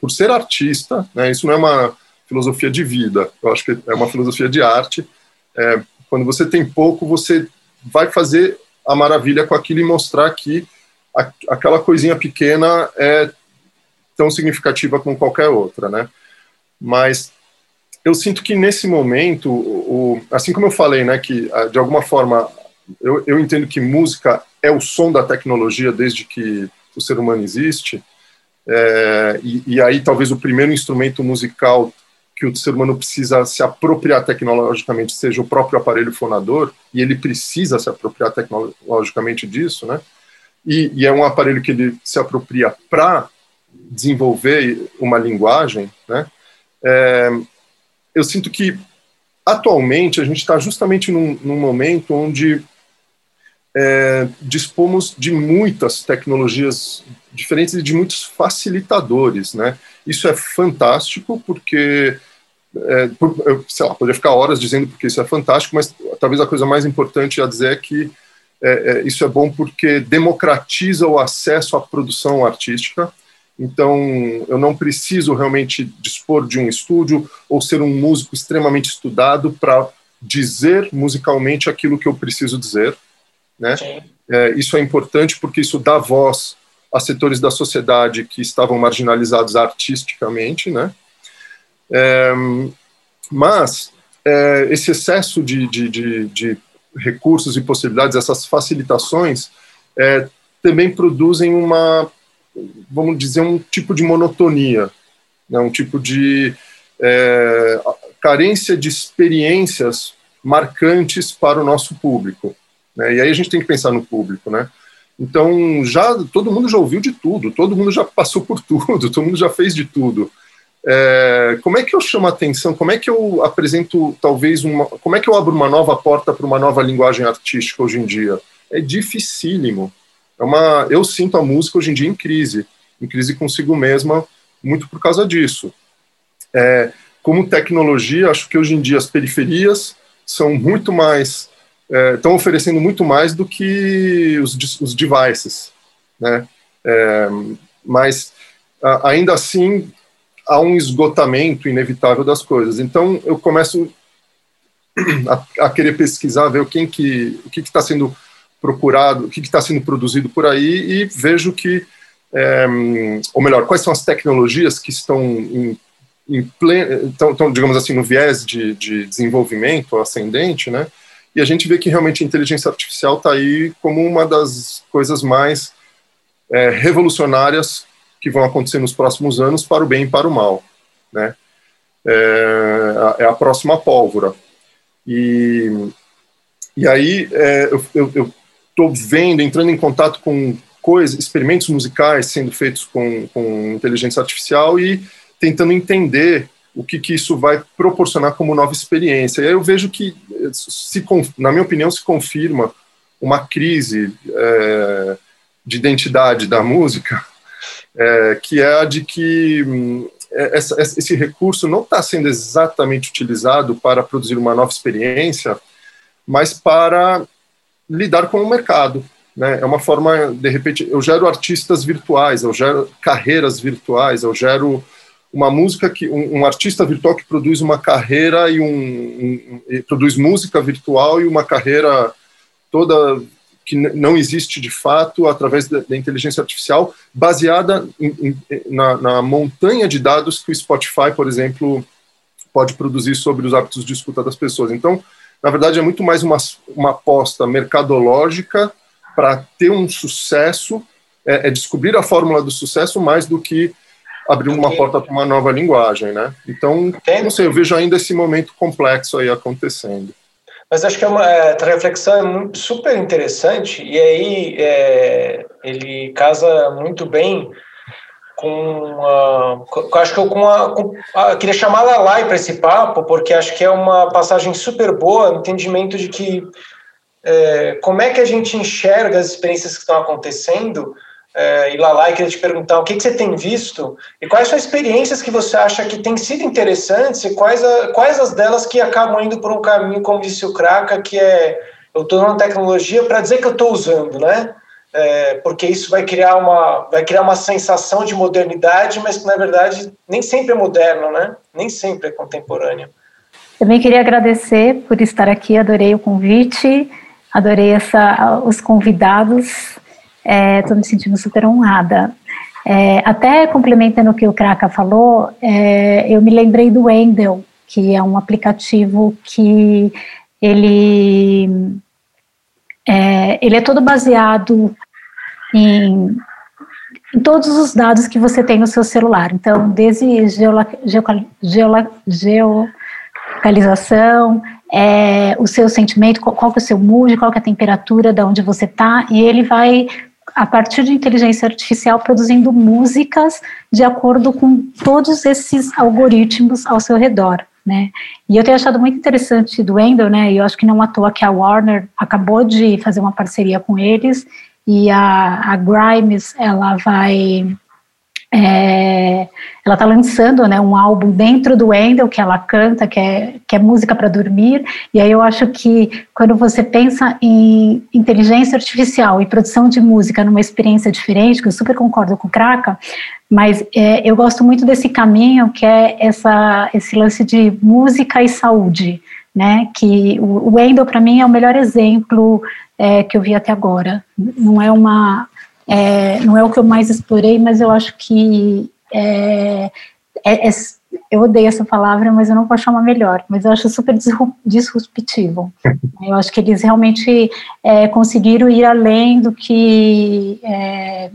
por ser artista, né? Isso não é uma filosofia de vida, eu acho que é uma filosofia de arte. É, quando você tem pouco, você vai fazer a maravilha com aquilo e mostrar que a, aquela coisinha pequena é tão significativa como qualquer outra, né? Mas eu sinto que nesse momento, o, assim como eu falei, né, que ah, de alguma forma eu, eu entendo que música é o som da tecnologia desde que o ser humano existe, é, e, e, aí talvez o primeiro instrumento musical que o ser humano precisa se apropriar tecnologicamente seja o próprio aparelho fonador, e ele precisa se apropriar tecnologicamente disso, né? E, e é um aparelho que ele se apropria para desenvolver uma linguagem, né? É, eu sinto que atualmente a gente está justamente num, num, momento onde é, dispomos de muitas tecnologias diferentes e de muitos facilitadores, né? Isso é fantástico porque, é, eu, sei lá, poderia ficar horas dizendo porque isso é fantástico, mas talvez a coisa mais importante a dizer é que é, é isso é bom porque democratiza o acesso à produção artística, então, eu não preciso realmente dispor de um estúdio ou ser um músico extremamente estudado para dizer musicalmente aquilo que eu preciso dizer. Né? É, isso é importante porque isso dá voz a setores da sociedade que estavam marginalizados artisticamente. Né? É, mas é, esse excesso de, de, de, de, recursos e possibilidades, essas facilitações, é, também produzem uma vamos dizer, um tipo de monotonia, né, um tipo de é, carência de experiências marcantes para o nosso público. Né, e aí a gente tem que pensar no público, né? Então, já todo mundo já ouviu de tudo, todo mundo já passou por tudo, todo mundo já fez de tudo. É, como é que eu chamo a atenção? Como é que eu apresento, talvez, uma. Como é que eu abro uma nova porta para uma nova linguagem artística hoje em dia? É dificílimo é uma, eu sinto a música hoje em dia em crise, em crise consigo mesma, muito por causa disso. É, como tecnologia, acho que hoje em dia as periferias são muito mais, é, estão oferecendo muito mais do que os, os devices, né? É, mas ainda assim há um esgotamento inevitável das coisas. Então eu começo a, a, querer pesquisar, ver quem que, o que está sendo procurado, o que está sendo produzido por aí, e vejo que, é, ou melhor, quais são as tecnologias que estão em, em pleno, estão, estão, digamos assim, no viés de, de desenvolvimento ascendente, né? E a gente vê que realmente a inteligência artificial está aí como uma das coisas mais é, revolucionárias que vão acontecer nos próximos anos para o bem e para o mal, né? É, é a próxima pólvora. E, e aí é, eu estou vendo, entrando em contato com coisas, experimentos musicais sendo feitos com, com inteligência artificial e tentando entender o que, que isso vai proporcionar como nova experiência. E aí eu vejo que, se, na minha opinião, se confirma uma crise é, de identidade da música, é, que é a de que hum, é, essa, esse recurso não está sendo exatamente utilizado para produzir uma nova experiência, mas para lidar com o mercado. Né? É uma forma, de repente, eu gero artistas virtuais, eu gero carreiras virtuais, eu gero uma música que um, um, artista virtual que produz uma carreira e um, um, um produz música virtual e uma carreira toda que não existe de fato através da, da inteligência artificial baseada em, em, na, na, montanha de dados que o Spotify, por exemplo, pode produzir sobre os hábitos de escuta das pessoas. Então, na verdade, é muito mais uma, uma aposta mercadológica para ter um sucesso, é, é descobrir a fórmula do sucesso mais do que abrir uma porta para uma nova linguagem, né? Então, não sei, eu vejo ainda esse momento complexo aí acontecendo. Mas acho que é uma é, reflexão super interessante e aí é, ele casa muito bem com, a, acho que eu com a, com a, queria chamar a Lai para esse papo porque acho que é uma passagem super boa no entendimento de que é, como é que a gente enxerga as experiências que estão acontecendo é, e queria te perguntar o que, que, você tem visto e quais são as experiências que você acha que têm sido interessantes e quais, a, quais as delas que acabam indo por um caminho, como disse o Kraka, que é eu estou usando tecnologia para dizer que eu estou usando, né? É, porque isso vai criar, uma, vai criar uma sensação de modernidade, mas que na verdade nem sempre é moderno, né? Nem sempre é contemporâneo. Também queria agradecer por estar aqui, adorei o convite, adorei essa, os convidados Estou é, me sentindo super honrada. É, até complementando o que o Kraka falou, é, eu me lembrei do Wendel, que é um aplicativo que ele, é, ele é todo baseado em, em, todos os dados que você tem no seu celular. Então, desde geolocalização, é, o seu sentimento, qual, qual é o seu mood, qual é a temperatura, de onde você está, e ele vai a partir de inteligência artificial produzindo músicas de acordo com todos esses algoritmos ao seu redor. Né? E eu tenho achado muito interessante do Wendell, né? E eu acho que não à toa que a Warner acabou de fazer uma parceria com eles e a, a Grimes ela vai é, ela está lançando né, um álbum dentro do Wendell que ela canta, que é, que é música para dormir. E aí eu acho que quando você pensa em inteligência artificial e produção de música numa experiência diferente, que eu super concordo com o Kraka, mas é, eu gosto muito desse caminho que é essa, esse lance de música e saúde. Né, que o Wendell para mim é o melhor exemplo é, que eu vi até agora. Não é uma é, não é o que eu mais explorei, mas eu acho que é, é, é, eu odeio essa palavra, mas eu não posso chamar melhor, mas eu acho super disruptivo. eu acho que eles realmente é, conseguiram ir além do que é,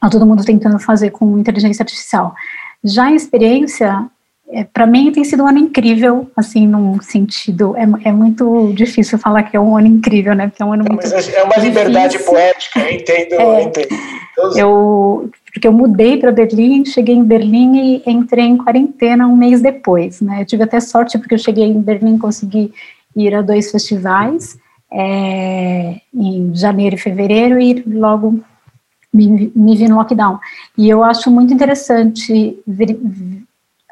tá todo mundo tentando fazer com inteligência artificial. Já em experiência, é, para mim tem sido um ano incrível, assim, num sentido, é, é, muito difícil falar que é um ano incrível, né, porque é um ano muito É uma liberdade difícil. poética, eu entendo, é, eu entendo. Eu, porque eu mudei para Berlim, cheguei em Berlim e entrei em quarentena um mês depois, né, eu tive até sorte porque eu cheguei em Berlim e consegui ir a dois festivais, é, em janeiro e fevereiro, e logo me, me vi no lockdown. E eu acho muito interessante ver,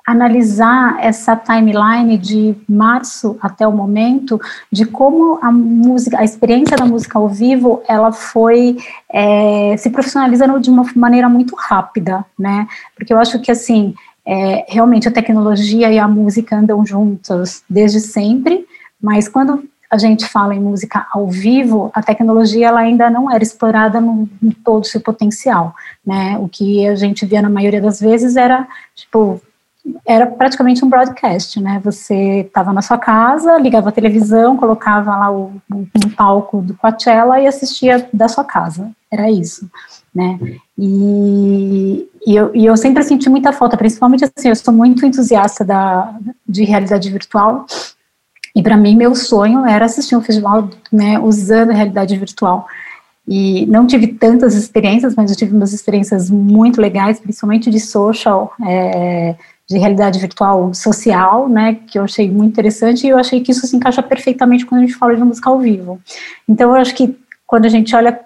analisar essa timeline de março até o momento, de como a música, a experiência da música ao vivo, ela foi é, se profissionalizando de uma maneira muito rápida, né? Porque eu acho que assim, é, realmente a tecnologia e a música andam juntas desde sempre, Mas quando a gente fala em música ao vivo, a tecnologia ela ainda não era explorada no, em todo o seu potencial, né? O que a gente via na maioria das vezes era, tipo, era praticamente um broadcast, né? Você estava na sua casa, ligava a televisão, colocava lá o, um palco do Coachella e assistia da sua casa. Era isso, né? E, e, eu, e eu sempre senti muita falta, principalmente assim, eu sou muito entusiasta da, de realidade virtual, e para mim, meu sonho era assistir um festival né, usando realidade virtual. E não tive tantas experiências, mas eu tive umas experiências muito legais, principalmente de social, é, de realidade virtual social, né, que eu achei muito interessante, e eu achei que isso se encaixa perfeitamente quando a gente fala de música ao vivo. Então, eu acho que quando a gente olha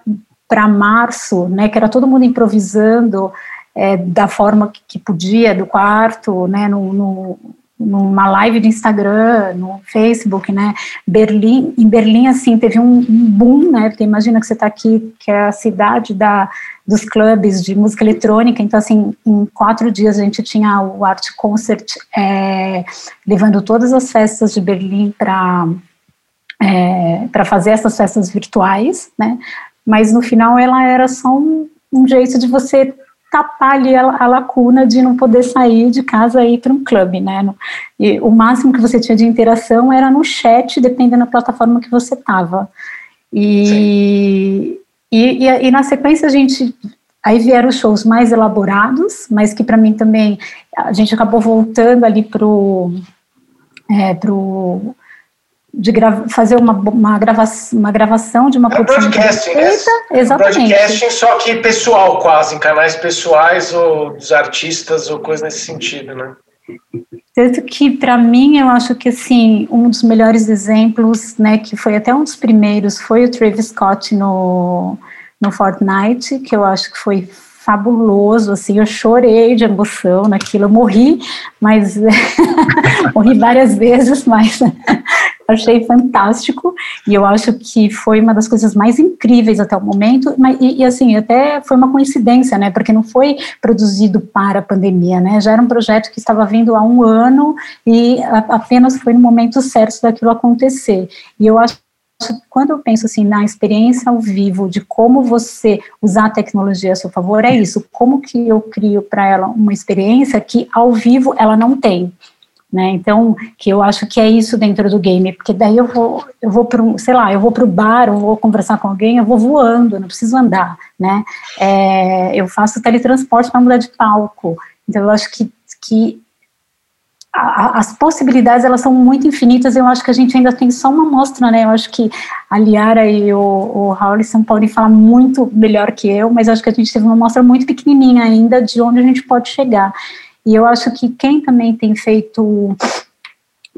para março, né, que era todo mundo improvisando é, da forma que, podia, do quarto, né, no, no numa live de Instagram, no Facebook, né? Berlim, em Berlim, assim, teve um, um boom, né? Porque imagina que você está aqui, que é a cidade da, dos clubes de música eletrônica, então, assim, em quatro dias a gente tinha o Art Concert é, levando todas as festas de Berlim para é, para fazer essas festas virtuais, né? Mas no final ela era só um, um jeito de você tapar ali a, a, lacuna de não poder sair de casa e ir para um clube, né? E o máximo que você tinha de interação era no chat, dependendo da plataforma que você estava. E, e, e, e, na sequência a gente. Aí vieram os shows mais elaborados, mas que para mim também. A gente acabou voltando ali para o. É, pro, de fazer uma, uma, grava uma gravação de uma é produção broadcasting, né? feita, né? exatamente. Broadcasting, só que pessoal quase, em canais pessoais ou dos artistas ou coisa nesse sentido, né? Tanto que, para mim, eu acho que, assim, um dos melhores exemplos, né, que foi até um dos primeiros, foi o Travis Scott no, no Fortnite, que eu acho que foi fabuloso, assim, eu chorei de emoção naquilo, eu morri, mas morri várias vezes, mas achei fantástico e eu acho que foi uma das coisas mais incríveis até o momento, mas, e, e, assim, até foi uma coincidência, né, porque não foi produzido para a pandemia, né, já era um projeto que estava vindo há um ano e apenas foi no momento certo daquilo acontecer, e eu acho quando eu penso assim na experiência ao vivo de como você usar a tecnologia a seu favor é isso como que eu crio para ela uma experiência que ao vivo ela não tem né? Então, que eu acho que é isso dentro do game, porque daí eu vou, eu vou para, sei lá, eu vou para o bar, eu vou conversar com alguém, eu vou voando, eu não preciso andar, né? É, eu faço teletransporte para mudar de palco. Então, eu acho que, que as possibilidades elas são muito infinitas. Eu acho que a gente ainda tem só uma amostra, né? Eu acho que a Liara e o, o Howlison podem falar muito melhor que eu, mas acho que a gente teve uma amostra muito pequenininha ainda de onde a gente pode chegar. E eu acho que quem também tem feito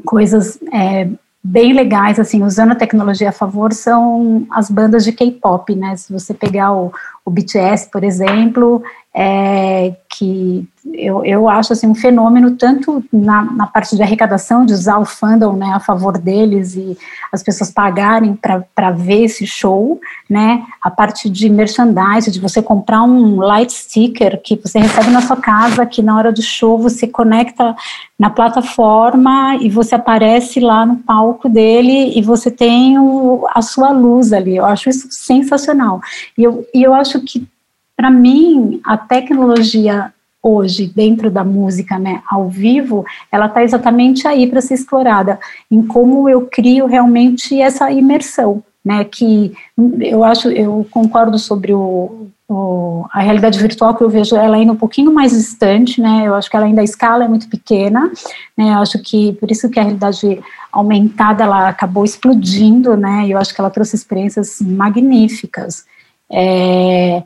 coisas é, bem legais, assim, usando a tecnologia a favor, são as bandas de K-pop, né? Se você pegar o, o BTS, por exemplo, é, que eu, eu acho assim, um fenômeno tanto na, na parte de arrecadação, de usar o fandom né, a favor deles e as pessoas pagarem para ver esse show, né, a parte de merchandising, de você comprar um light sticker que você recebe na sua casa, que na hora do show você conecta na plataforma e você aparece lá no palco dele e você tem o, a sua luz ali, eu acho isso sensacional, e eu, e eu acho que para mim, a tecnologia hoje dentro da música, né, ao vivo, ela está exatamente aí para ser explorada, em como eu crio realmente essa imersão, né, que eu acho, eu concordo sobre o, o, a realidade virtual que eu vejo ela ainda um pouquinho mais distante, né, eu acho que ela ainda a escala é muito pequena, né, eu acho que por isso que a realidade aumentada ela acabou explodindo, né, eu acho que ela trouxe experiências magníficas, é,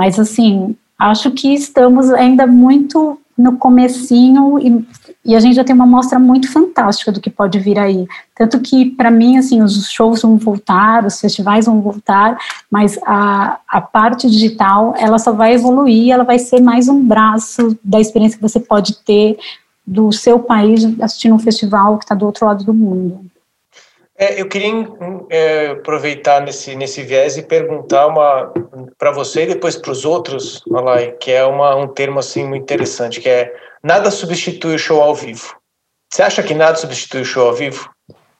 mas, assim, acho que estamos ainda muito no comecinho e, e, a gente já tem uma mostra muito fantástica do que pode vir aí. Tanto que, para mim, assim, os shows vão voltar, os festivais vão voltar, mas a, a parte digital, ela só vai evoluir, ela vai ser mais um braço da experiência que você pode ter do seu país assistindo um festival que está do outro lado do mundo. É, eu queria é, aproveitar nesse, nesse viés e perguntar uma para você e depois para os outros, Alay, que é uma, um termo assim muito interessante, que é nada substitui o show ao vivo. Você acha que nada substitui o show ao vivo?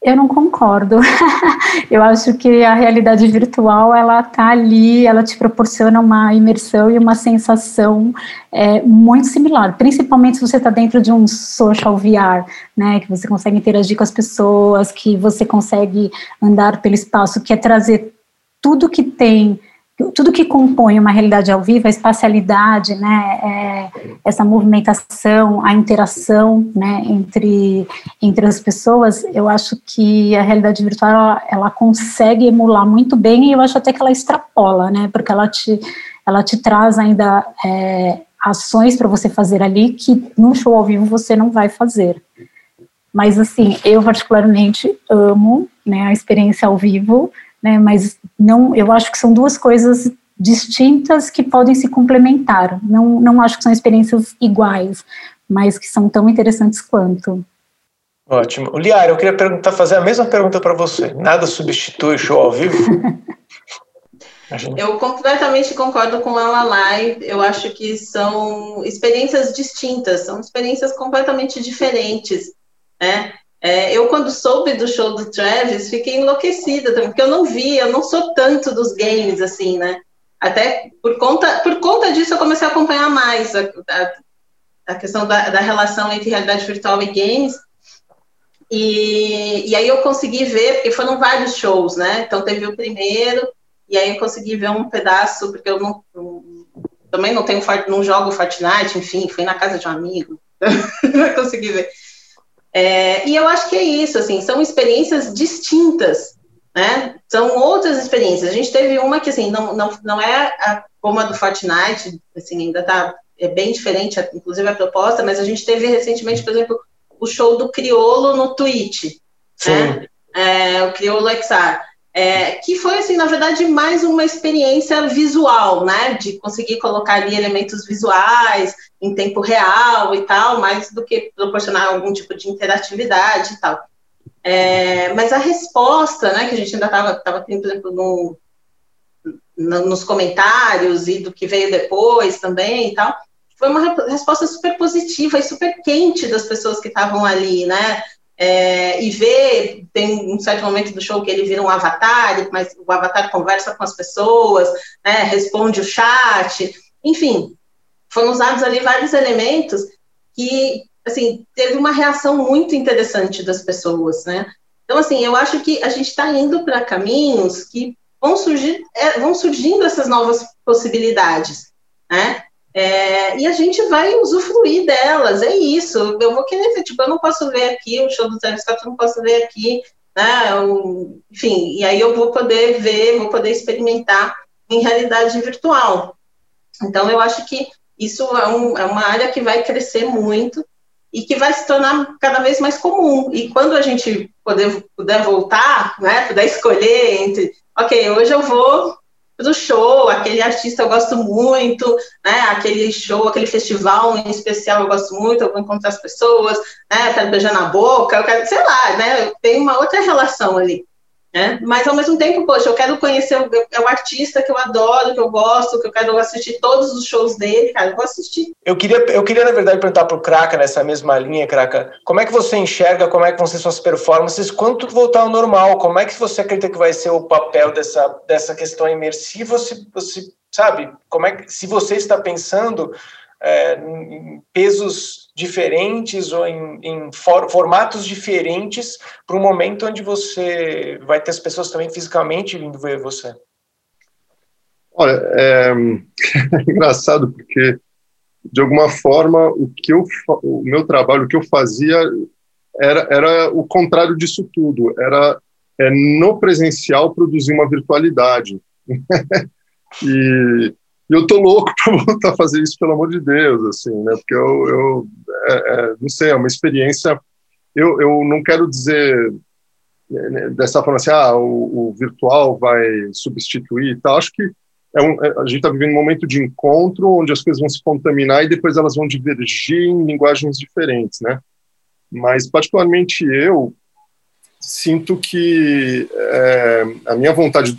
Eu não concordo. eu acho que a realidade virtual ela está ali, ela te proporciona uma imersão e uma sensação é, muito similar, principalmente se você está dentro de um social VR, né, que você consegue interagir com as pessoas, que você consegue andar pelo espaço, que é trazer tudo que tem tudo que compõe uma realidade ao vivo, a espacialidade, né, é, essa movimentação, a interação, né, entre, entre as pessoas, eu acho que a realidade virtual, ela, ela consegue emular muito bem e eu acho até que ela extrapola, né, porque ela te, ela te traz ainda é, ações para você fazer ali que num show ao vivo você não vai fazer. Mas, assim, eu particularmente amo, né, a experiência ao vivo, né? Mas não, eu acho que são duas coisas distintas que podem se complementar. Não, não acho que são experiências iguais, mas que são tão interessantes quanto. Ótimo. Liara, eu queria perguntar, fazer a mesma pergunta para você. Nada substitui show ao vivo? Eu completamente concordo com a Lalai. Eu acho que são experiências distintas, são experiências completamente diferentes. Né? É, eu, quando soube do show do Travis, fiquei enlouquecida porque eu não vi, eu não sou tanto dos games, assim, né? Até por conta, por conta disso, eu comecei a acompanhar mais a, a, a questão da, da, relação entre realidade virtual e games. E, e aí eu consegui ver, porque foram vários shows, né? Então teve o primeiro, e aí eu consegui ver um pedaço, porque eu não, também não tenho, não jogo Fortnite, enfim, fui na casa de um amigo, consegui ver. É, e eu acho que é isso, assim, são experiências distintas, né? São outras experiências. A gente teve uma que, assim, não, não, não é a, como a do Fortnite, assim, ainda tá é bem diferente, inclusive a proposta, mas a gente teve recentemente, por exemplo, o show do Criolo no Twitch, Sim. né? É, o Criolo XR é, que foi, assim, na verdade, mais uma experiência visual, né, de conseguir colocar ali elementos visuais em tempo real e tal, mais do que proporcionar algum tipo de interatividade e tal. É, mas a resposta, né, que a gente ainda estava tava tendo, por exemplo, no, no, nos comentários e do que veio depois também e tal, foi uma resposta super positiva e super quente das pessoas que estavam ali, né? é, e ver, tem um certo momento do show que ele vira um avatar, mas o avatar conversa com as pessoas, né, responde o chat, enfim, foram usados ali vários elementos que, assim, teve uma reação muito interessante das pessoas, né? Então, assim, eu acho que a gente está indo para caminhos que vão surgir, é, vão surgindo essas novas possibilidades, né? É, e a gente vai usufruir delas, é isso. Eu vou querer ver, tipo, eu não posso ver aqui o show do Travis Scott, eu não posso ver aqui, né? Um, enfim, e aí eu vou poder ver, vou poder experimentar em realidade virtual. Então, eu acho que isso é, um, é uma área que vai crescer muito e que vai se tornar cada vez mais comum. E quando a gente poder, puder voltar, né, puder escolher entre, ok, hoje eu vou do show, aquele artista eu gosto muito, né? Aquele show, aquele festival em especial eu gosto muito, eu vou encontrar as pessoas, né? Eu quero beijar na boca, eu quero, sei lá, né? Tem uma outra relação ali. Né? Mas ao mesmo tempo, poxa, eu quero conhecer o, é o artista que eu adoro, que eu gosto, que eu quero assistir todos os shows dele, cara, eu vou assistir. Eu queria, eu queria na verdade, perguntar para o Kraka, nessa mesma linha, Kraka, como é que você enxerga, como é que vão ser suas performances quando voltar ao normal? Como é que você acredita que vai ser o papel dessa, dessa questão imersiva? Se, se, sabe, como é que, se você está pensando é, em pesos diferentes ou em, em for, formatos diferentes para um momento onde você vai ter as pessoas também fisicamente vindo ver você? Olha, é, é engraçado porque de alguma forma o que eu o meu trabalho o que eu fazia era, era o contrário disso tudo era é, no presencial produzir uma virtualidade e e eu tô louco para voltar a fazer isso, pelo amor de Deus, assim, né? Porque eu, eu é, é, não sei, é uma experiência. Eu, eu não quero dizer né, né, dessa forma assim, ah, o, o virtual vai substituir e tal. Acho que é um, é, a gente está vivendo um momento de encontro onde as coisas vão se contaminar e depois elas vão divergir em linguagens diferentes, né? Mas, particularmente eu, sinto que é, a minha vontade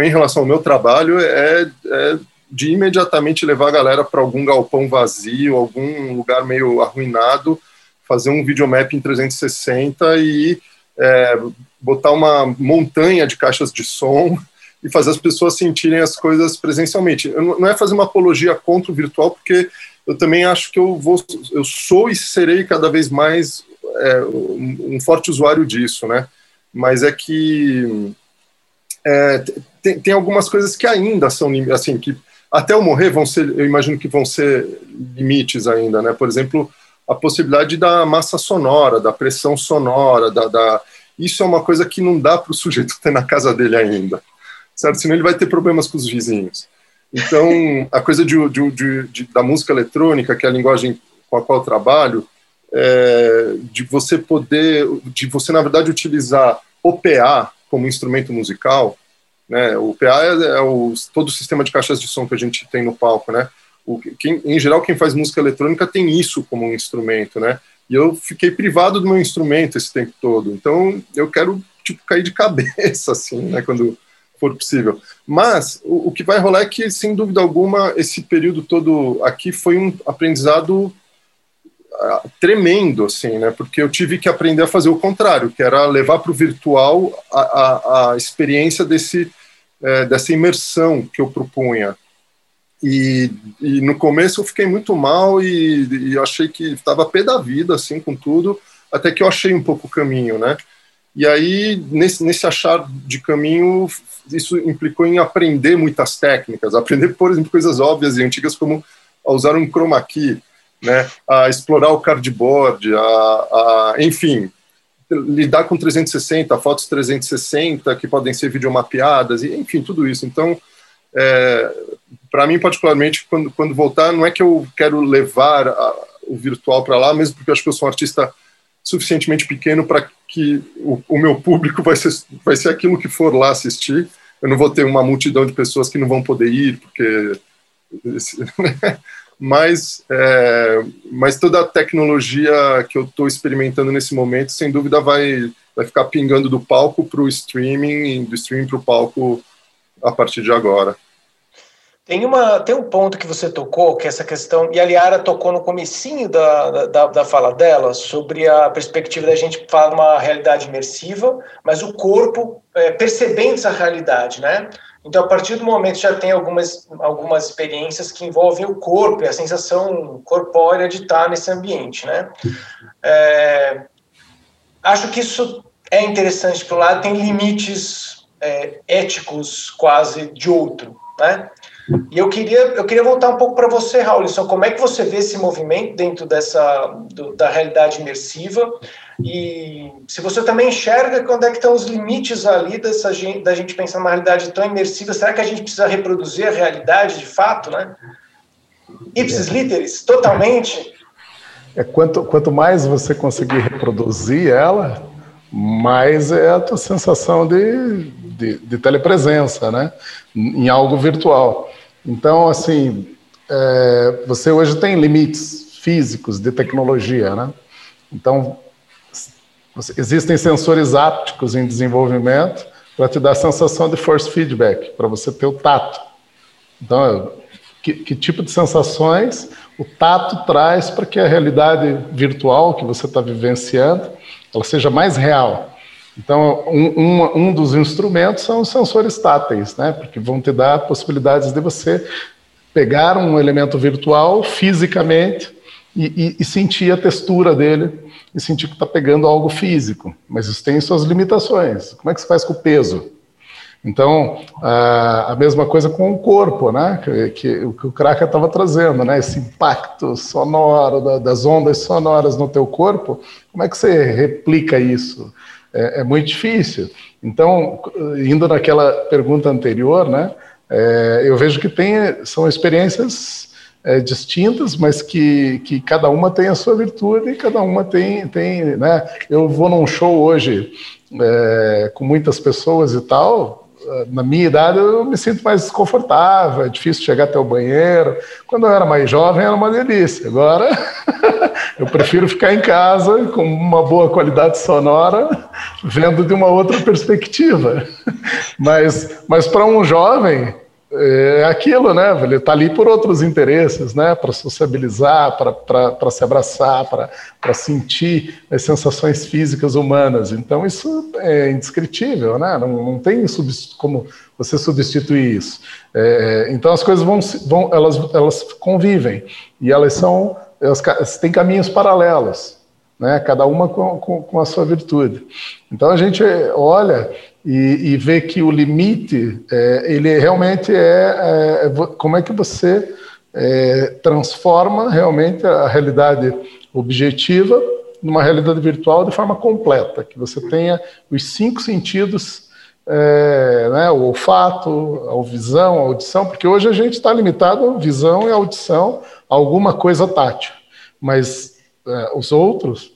em relação ao meu trabalho é, é de imediatamente levar a galera para algum galpão vazio, algum lugar meio arruinado, fazer um videomap em 360 e é, botar uma montanha de caixas de som e fazer as pessoas sentirem as coisas presencialmente. Não é fazer uma apologia contra o virtual, porque eu também acho que eu vou, eu sou e serei cada vez mais é, um forte usuário disso, né? Mas é que é, tem, tem, algumas coisas que ainda são assim que até eu morrer vão ser, eu imagino que vão ser limites ainda, né? Por exemplo, a possibilidade da massa sonora, da pressão sonora, da, da isso é uma coisa que não dá para o sujeito ter na casa dele ainda, certo? Senão ele vai ter problemas com os vizinhos. Então, a coisa de, de, de, da música eletrônica, que é a linguagem com a qual eu trabalho, é, de você poder, de você na verdade utilizar o PA como instrumento musical, né? O PA é, é o, todo o sistema de caixas de som que a gente tem no palco, né? O, quem, em geral, quem faz música eletrônica tem isso como um instrumento, né? E eu fiquei privado do meu instrumento esse tempo todo. Então, eu quero, tipo, cair de cabeça, assim, né, quando for possível. Mas, o, o que vai rolar é que, sem dúvida alguma, esse período todo aqui foi um aprendizado tremendo, assim, né, porque eu tive que aprender a fazer o contrário, que era levar para o virtual a, a, a, experiência desse, é, dessa imersão que eu propunha. E, e, no começo eu fiquei muito mal e, e achei que estava pé da vida, assim, com tudo, até que eu achei um pouco o caminho, né? E aí, nesse, nesse achar de caminho, isso implicou em aprender muitas técnicas, aprender, por exemplo, coisas óbvias e antigas como a usar um chroma key, né, a explorar o cardboard, a, a, enfim, lidar com 360, fotos 360 que podem ser videomapeadas, e, enfim, tudo isso. Então, é, para mim, particularmente, quando, quando voltar, não é que eu quero levar a, o virtual para lá, mesmo porque eu acho que eu sou um artista suficientemente pequeno para que o, o, meu público vai ser, vai ser aquilo que for lá assistir. Eu não vou ter uma multidão de pessoas que não vão poder ir, porque. mas, é, mas toda a tecnologia que eu estou experimentando nesse momento, sem dúvida, vai, vai ficar pingando do palco para o streaming, do streaming para o palco a partir de agora. Tem, uma, tem um ponto que você tocou, que é essa questão, e a Liara tocou no comecinho da, da, da fala dela, sobre a perspectiva da gente falar uma realidade imersiva, mas o corpo é, percebendo essa realidade, né? Então, a partir do momento já tem algumas, algumas experiências que envolvem o corpo e a sensação corpórea de estar nesse ambiente, né? É, acho que isso é interessante para o lado, tem limites é, éticos quase de outro, né? E eu queria, eu queria voltar um pouco para você, Raulison. Como é que você vê esse movimento dentro dessa do, da realidade imersiva? E se você também enxerga quando é que estão os limites ali dessa gente, da gente pensar numa realidade tão imersiva, será que a gente precisa reproduzir a realidade de fato, né? Ipsis literis, totalmente. É quanto, quanto mais você conseguir reproduzir ela, mais é a tua sensação de, de, de telepresença, né? Em algo virtual. Então, assim, é, você hoje tem limites físicos de tecnologia, né? Então, existem sensores ápticos em desenvolvimento para te dar a sensação de force feedback, para você ter o tato. Então, que, que, tipo de sensações o tato traz para que a realidade virtual que você está vivenciando ela seja mais real. Então, um, um, um, dos instrumentos são os sensores táteis, né? porque vão te dar possibilidades de você pegar um elemento virtual fisicamente e, e, e sentir a textura dele e sentir que está pegando algo físico. Mas isso tem suas limitações. Como é que se faz com o peso? Então, a, mesma coisa com o corpo, né? Que, que o que o Kraka estava trazendo, né? Esse impacto sonoro da, das ondas sonoras no teu corpo. Como é que você replica isso? É, é muito difícil. Então, indo naquela pergunta anterior, né? É, eu vejo que tem são experiências é, distintas, mas que, que cada uma tem a sua virtude e cada uma tem, tem né? Eu vou num show hoje é, com muitas pessoas e tal, na minha idade eu me sinto mais desconfortável, é difícil chegar até o banheiro. Quando eu era mais jovem era uma delícia. Agora eu prefiro ficar em casa com uma boa qualidade sonora, vendo de uma outra perspectiva. Mas, mas para um jovem é aquilo, né? Ele está ali por outros interesses, né? Para sociabilizar, para se abraçar, para sentir as sensações físicas humanas. Então isso é indescritível, né? Não, não tem como você substituir isso. É, então as coisas vão, vão elas, elas convivem e elas são, elas têm caminhos paralelos, né? Cada uma com, com, com a sua virtude. Então a gente olha e, e ver que o limite, é, ele realmente é, é, como é que você é, transforma realmente a realidade objetiva numa realidade virtual de forma completa, que você tenha os cinco sentidos, é, né, o olfato, a visão, a audição, porque hoje a gente está limitado a visão e audição, a alguma coisa tátil, mas é, os outros,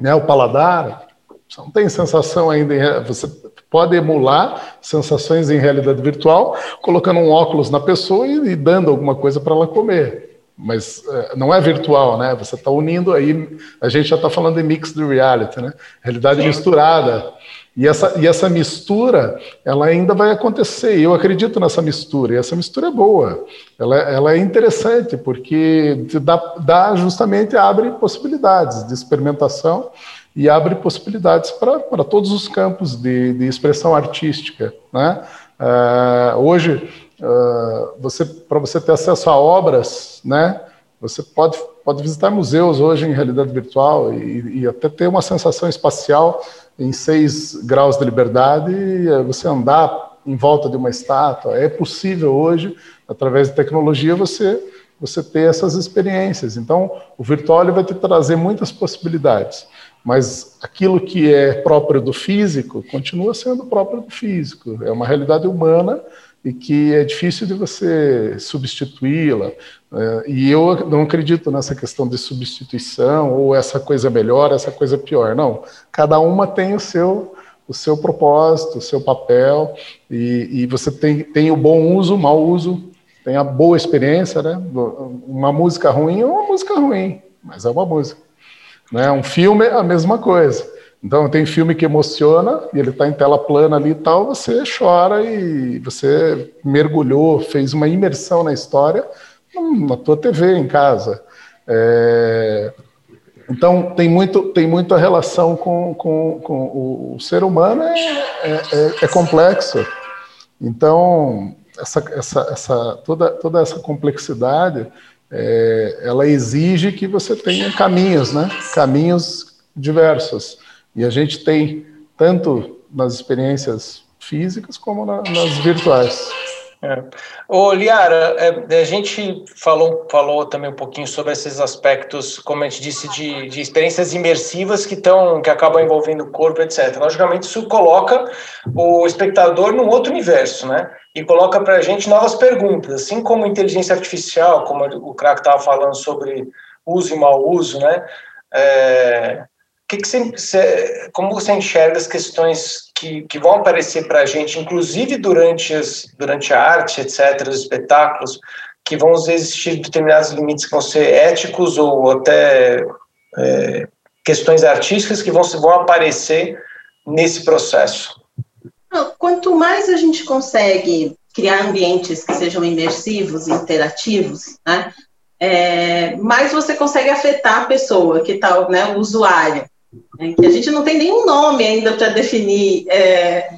né, o paladar, você não tem sensação ainda, você pode emular sensações em realidade virtual, colocando um óculos na pessoa e, e dando alguma coisa para ela comer. Mas é, não é virtual, né? Você está unindo aí, a gente já está falando de mixed reality, né? Realidade Sim. misturada. E essa, e essa mistura, ela ainda vai acontecer. Eu acredito nessa mistura. E essa mistura é boa. Ela, ela é interessante, porque dá, dá justamente abre possibilidades de experimentação e abre possibilidades para todos os campos de, de expressão artística. Né? Uh, hoje, uh, você para você ter acesso a obras, né, você pode, pode visitar museus hoje em realidade virtual e, e até ter uma sensação espacial em seis graus de liberdade você andar em volta de uma estátua. É possível hoje, através de tecnologia, você você ter essas experiências. Então, o virtual vai te trazer muitas possibilidades. Mas aquilo que é próprio do físico continua sendo próprio do físico. É uma realidade humana e que é difícil de você substituí-la. É, e eu não acredito nessa questão de substituição ou essa coisa melhor, essa coisa pior. Não. Cada uma tem o seu o seu propósito, o seu papel, e, e você tem, tem o bom uso, o mau uso, tem a boa experiência, né? Uma música ruim é uma música ruim, mas é uma música. Né? Um filme é a mesma coisa. Então, tem filme que emociona e ele está em tela plana ali e tal, você chora e você mergulhou, fez uma imersão na história na tua TV em casa. É... Então, tem muito, tem muita relação com, com, com o, o, ser humano, é, é, é, é complexo. Então, essa, essa, essa, toda, toda essa complexidade é, ela exige que você tenha caminhos, né? Caminhos diversos. E a gente tem tanto nas experiências físicas como na, nas virtuais. É. Ô, Liara, é, a gente falou, falou também um pouquinho sobre esses aspectos, como a gente disse, de, de experiências imersivas que, estão, que acabam envolvendo o corpo, etc. Logicamente, isso coloca o espectador num outro universo, né? E coloca para a gente novas perguntas, assim como inteligência artificial, como o Crack estava falando sobre uso e mau uso, né? É, que que você, como você enxerga as questões que, que vão aparecer para a gente, inclusive durante, as, durante a arte, etc., os espetáculos, que vão existir determinados limites que vão ser éticos ou até é, questões artísticas que vão, vão aparecer nesse processo? Quanto mais a gente consegue criar ambientes que sejam imersivos interativos, né, é, mais você consegue afetar a pessoa que está, né, o usuário. Né, que a gente não tem nenhum nome ainda para definir é,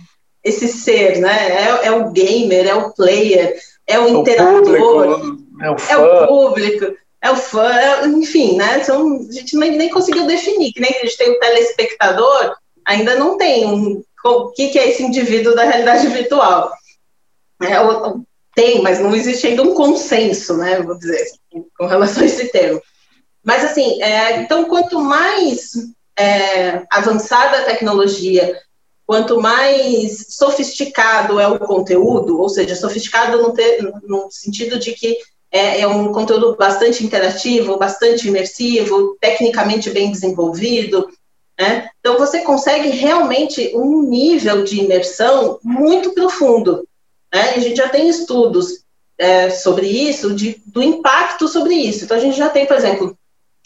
esse ser, né? É, é, o gamer, é o player, é o é o, fã. é o público, é o fã, é, enfim, né? Então, a gente nem, nem conseguiu definir, que nem a gente tem o telespectador, ainda não tem um, o que, que é esse indivíduo da realidade virtual. É, tem, mas não existe ainda um consenso, né? Vou dizer, com relação a esse termo. Mas, assim, é, então, quanto mais é, avançada a tecnologia, quanto mais sofisticado é o conteúdo, ou seja, sofisticado no, ter, no sentido de que é, é, um conteúdo bastante interativo, bastante imersivo, tecnicamente bem desenvolvido. Né? Então, você consegue realmente um nível de imersão muito profundo. Né? A gente já tem estudos é, sobre isso, de, do impacto sobre isso. Então, a gente já tem, por exemplo,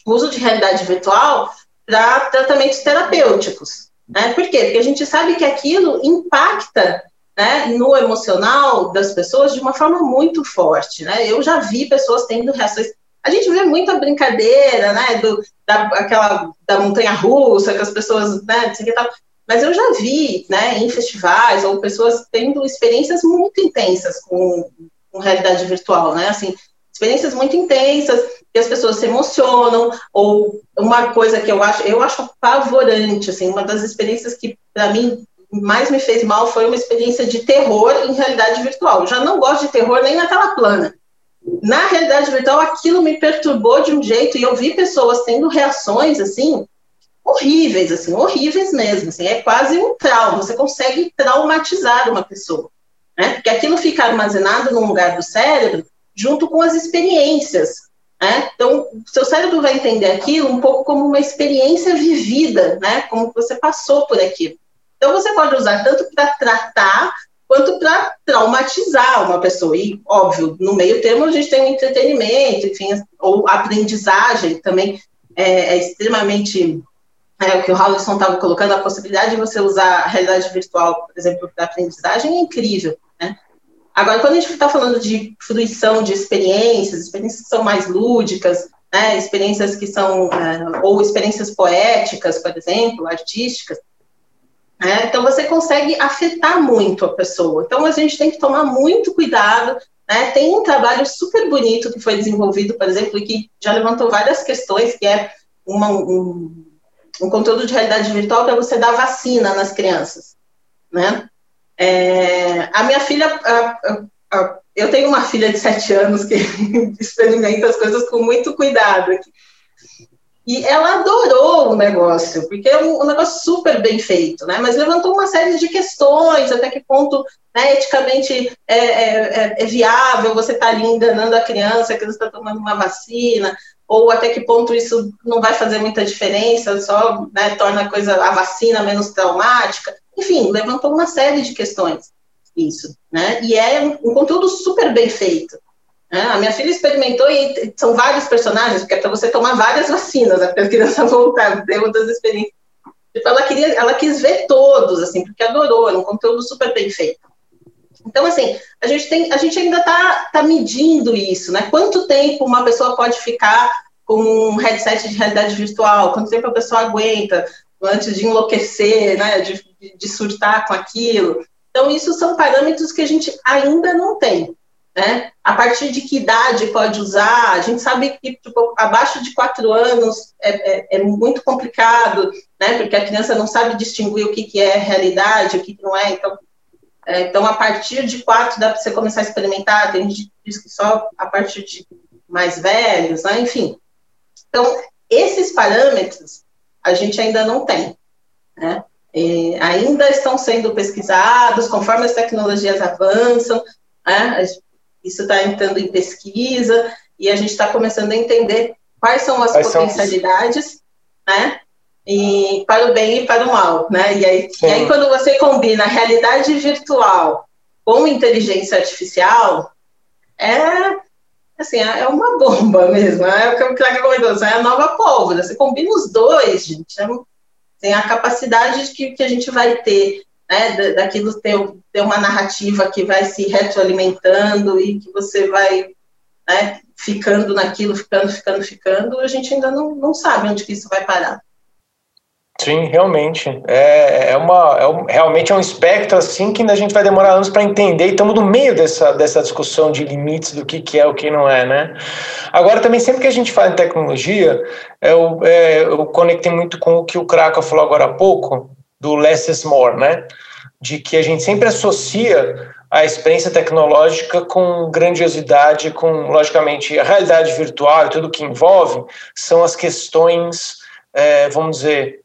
o uso de realidade virtual para tratamentos terapêuticos. Né? Por quê? Porque a gente sabe que aquilo impacta, né, no emocional das pessoas de uma forma muito forte, né? Eu já vi pessoas tendo reações. A gente vê muita brincadeira, né, do, da, aquela, da montanha russa, que as pessoas, né, mas eu já vi, né, em festivais, ou pessoas tendo experiências muito intensas com, com realidade virtual, né, assim, experiências muito intensas, que as pessoas se emocionam, ou uma coisa que eu acho, eu acho apavorante, assim, uma das experiências que, para mim, mais me fez mal foi uma experiência de terror em realidade virtual. Eu já não gosto de terror nem na tela plana. Na realidade virtual, aquilo me perturbou de um jeito, e eu vi pessoas tendo reações, assim, horríveis, assim, horríveis mesmo, assim, é quase um trauma, você consegue traumatizar uma pessoa, né, porque aquilo fica armazenado num lugar do cérebro junto com as experiências, né, então seu cérebro vai entender aquilo um pouco como uma experiência vivida, né, como você passou por aquilo. Então você pode usar tanto para tratar quanto para traumatizar uma pessoa. E, óbvio, no meio termo a gente tem o entretenimento, enfim, ou aprendizagem também é, é extremamente é, o que o Howlison estava colocando, a possibilidade de você usar a realidade virtual, por exemplo, para aprendizagem é incrível? Agora, quando a gente está falando de fruição de experiências, experiências que são mais lúdicas, né, experiências que são, é, ou experiências poéticas, por exemplo, artísticas, né, então você consegue afetar muito a pessoa. Então a gente tem que tomar muito cuidado. Né, tem um trabalho super bonito que foi desenvolvido, por exemplo, e que já levantou várias questões, que é uma, um, um conteúdo de realidade virtual para você dar vacina nas crianças, né? É, a minha filha, a, a, a, eu tenho uma filha de sete anos que experimenta as coisas com muito cuidado. E ela adorou o negócio, porque é um, um, negócio super bem feito, né? Mas levantou uma série de questões, até que ponto né, eticamente é, é, é, é viável você estar tá ali enganando a criança que você está tomando uma vacina, ou até que ponto isso não vai fazer muita diferença, só né, torna a coisa, a vacina menos traumática. Enfim, levantou uma série de questões isso, né? E é um conteúdo super bem feito. Né? A minha filha experimentou e são vários personagens, porque é para você tomar várias vacinas, né, para a criança voltar, ter outras experiências. Tipo, ela queria, ela quis ver todos, assim, porque adorou, era um conteúdo super bem feito. Então, assim, a gente, tem, a gente ainda está tá medindo isso, né? Quanto tempo uma pessoa pode ficar com um headset de realidade virtual? Quanto tempo a pessoa aguenta antes de enlouquecer, né? De, de surtar com aquilo? Então, isso são parâmetros que a gente ainda não tem. Né? A partir de que idade pode usar? A gente sabe que tipo, abaixo de quatro anos é, é, é, muito complicado, né? Porque a criança não sabe distinguir o que, que é realidade, o que, que não é. Então, é, então, a partir de quatro dá para você começar a experimentar, tem gente que diz que só a partir de mais velhos, né? enfim. Então, esses parâmetros a gente ainda não tem, né? E ainda estão sendo pesquisados conforme as tecnologias avançam, né? isso está entrando em pesquisa e a gente está começando a entender quais são as quais potencialidades, são... né? E para o bem e para o mal, né? E aí, e aí quando você combina realidade virtual com inteligência artificial, é assim, é uma bomba mesmo, é o que o Craig comentou, é a nova pólvora, você combina os dois, gente, é, tem a capacidade que, que a gente vai ter, né, daquilo ter, ter uma narrativa que vai se retroalimentando e que você vai né, ficando naquilo, ficando, ficando, ficando, a gente ainda não, não sabe onde que isso vai parar. Sim, realmente. É, é, uma, é um, realmente é um espectro assim que ainda a gente vai demorar anos para entender e estamos no meio dessa, dessa discussão de limites do que, que é o que não é, né? Agora, também, sempre que a gente fala em tecnologia, eu, é, eu conectei muito com o que o Kraka falou agora há pouco, do less is more, né? De que a gente sempre associa a experiência tecnológica com grandiosidade, com, logicamente, a realidade virtual e tudo que envolve, são as questões, é, vamos dizer,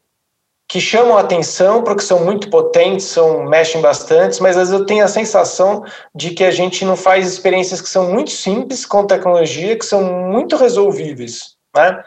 que chamam a atenção porque são muito potentes, são mexem bastante, mas às vezes eu tenho a sensação de que a gente não faz experiências que são muito simples com tecnologia, que são muito resolvíveis, né?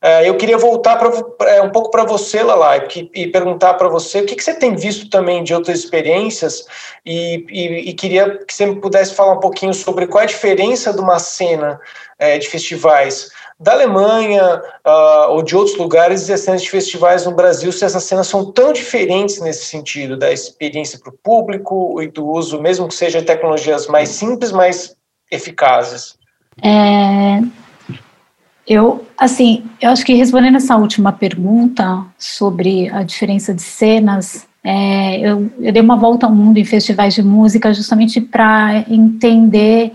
É, eu queria voltar pra, é, um pouco para você, Lala, e, e perguntar para você o que, que, você tem visto também de outras experiências e, e, e, queria que você pudesse falar um pouquinho sobre qual é a diferença de uma cena é, de festivais da Alemanha uh, ou de outros lugares e as cenas de festivais no Brasil, se essas cenas são tão diferentes nesse sentido, da experiência para o público e do uso, mesmo que sejam tecnologias mais simples, mas eficazes. É, eu, assim, eu acho que respondendo essa última pergunta sobre a diferença de cenas, é, eu, eu, dei uma volta ao mundo em festivais de música justamente para entender,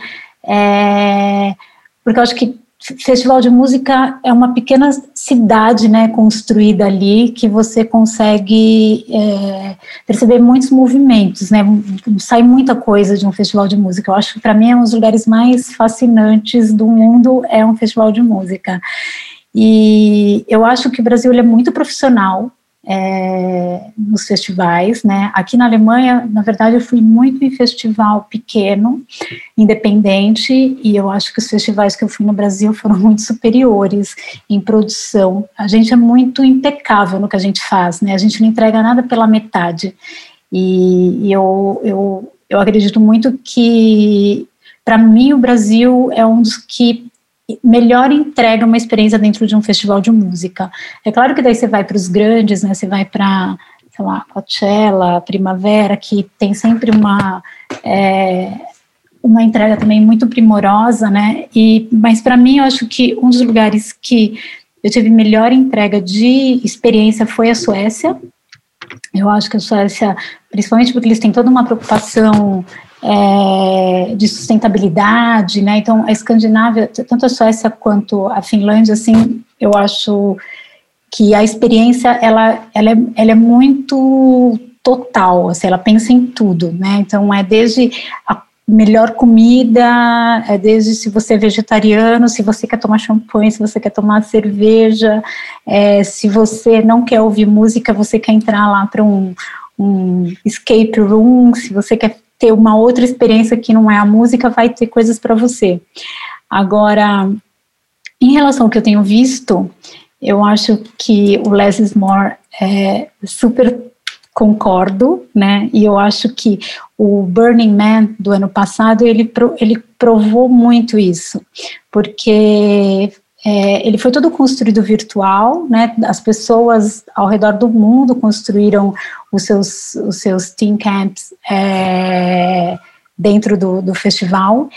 é, porque eu acho que festival de música é uma pequena cidade, né, construída ali, que você consegue é, perceber muitos movimentos, né, sai muita coisa de um festival de música. Eu acho que para mim é um dos lugares mais fascinantes do mundo é um festival de música. E eu acho que o Brasil é muito profissional, é, nos festivais, né? Aqui na Alemanha, na verdade, eu fui muito em festival pequeno, independente, e eu acho que os festivais que eu fui no Brasil foram muito superiores em produção. A gente é muito impecável no que a gente faz, né? A gente não entrega nada pela metade. E, e eu, eu, eu acredito muito que, para mim, o Brasil é um dos que melhor entrega uma experiência dentro de um festival de música. É claro que daí você vai para os grandes, né? Você vai para, sei lá, Coachella, Primavera, que tem sempre uma é, uma entrega também muito primorosa, né? E mas para mim eu acho que um dos lugares que eu tive melhor entrega de experiência foi a Suécia. Eu acho que a Suécia, principalmente porque eles têm toda uma preocupação é, de sustentabilidade, né? Então, a Escandinávia, tanto a Suécia quanto a Finlândia, assim, eu acho que a experiência ela, ela, é, ela é muito total, assim, ela pensa em tudo, né? Então, é desde a melhor comida, é desde se você é vegetariano, se você quer tomar champanhe, se você quer tomar cerveja, é, se você não quer ouvir música, você quer entrar lá para um, um escape room, se você quer ter uma outra experiência que não é a música, vai ter coisas para você. Agora, em relação ao que eu tenho visto, eu acho que o Less is More é super concordo, né? E eu acho que o Burning Man do ano passado ele, ele provou muito isso, porque é, ele foi todo construído virtual, né? As pessoas ao redor do mundo construíram os seus, os seus team camps é, dentro do, do festival.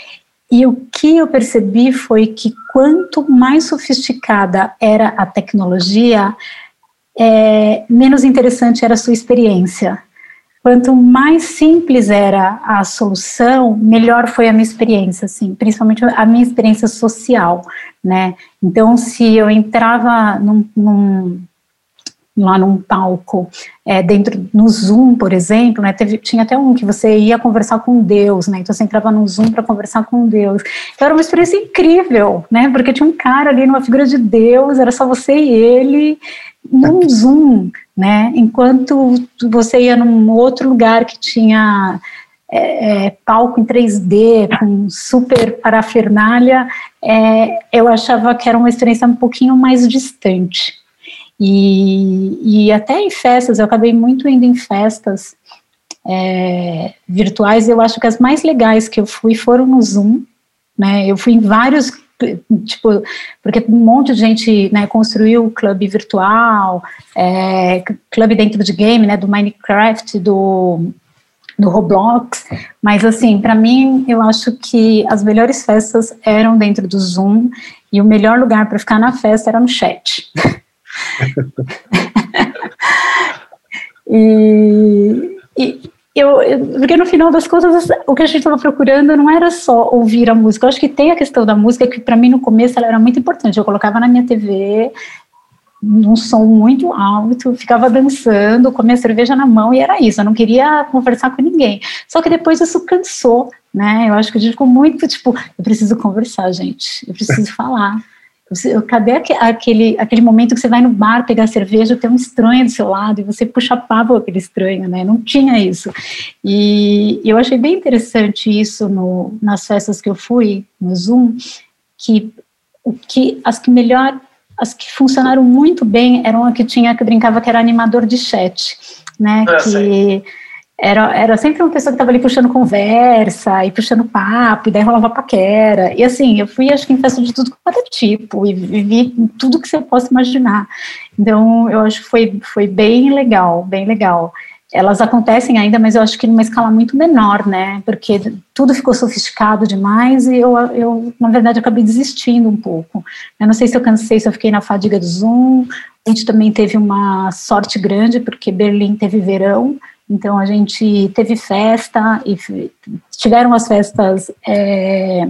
E o que eu percebi foi que quanto mais sofisticada era a tecnologia, é, menos interessante era a sua experiência. Quanto mais simples era a solução, melhor foi a minha experiência, assim, principalmente a minha experiência social, né? Então, se eu entrava num, num lá num palco, é, dentro no Zoom, por exemplo, né, teve, tinha até um que você ia conversar com Deus, né, então você entrava no Zoom para conversar com Deus, então era uma experiência incrível, né, porque tinha um cara ali numa figura de Deus, era só você e ele, num Zoom, né? Enquanto você ia num outro lugar que tinha é, é, palco em 3D, com super parafernália, é, eu achava que era uma experiência um pouquinho mais distante. E, e até em festas, eu acabei muito indo em festas é, virtuais, eu acho que as mais legais que eu fui foram no Zoom, né? Eu fui em vários tipo, porque um monte de gente, né, construiu clube virtual, é, clube dentro de game, né, do Minecraft, do, do Roblox, mas assim, para mim, eu acho que as melhores festas eram dentro do Zoom e o melhor lugar para ficar na festa era no chat. e, e, eu, porque no final das contas, o que a gente estava procurando não era só ouvir a música. Eu acho que tem a questão da música que para mim no começo ela era muito importante. Eu colocava na minha TV num som muito alto, ficava dançando, com a minha cerveja na mão e era isso. Eu não queria conversar com ninguém. Só que depois isso cansou, né? Eu acho que a gente ficou muito tipo, eu preciso conversar, gente. Eu preciso falar. Cadê aquele, aquele momento que você vai no bar pegar cerveja, tem um estranho do seu lado e você puxa papo aquele estranho, né? Não tinha isso. E eu achei bem interessante isso no, nas festas que eu fui, no Zoom, que o que as que melhor, as que funcionaram muito bem eram a que tinha que brincava que era animador de chat, né? Ah, que era, era sempre uma pessoa que estava ali puxando conversa e puxando papo, e daí rolava paquera. E assim, eu fui, acho que em festa de tudo quanto é tipo, e vivi tudo que você possa imaginar. Então, eu acho que foi, foi bem legal, bem legal. Elas acontecem ainda, mas eu acho que numa escala muito menor, né? Porque tudo ficou sofisticado demais e eu, eu na verdade, acabei desistindo um pouco. Eu não sei se eu cansei, se eu fiquei na fadiga do Zoom. A gente também teve uma sorte grande, porque Berlim teve verão, então a gente teve festa e tiveram as festas é,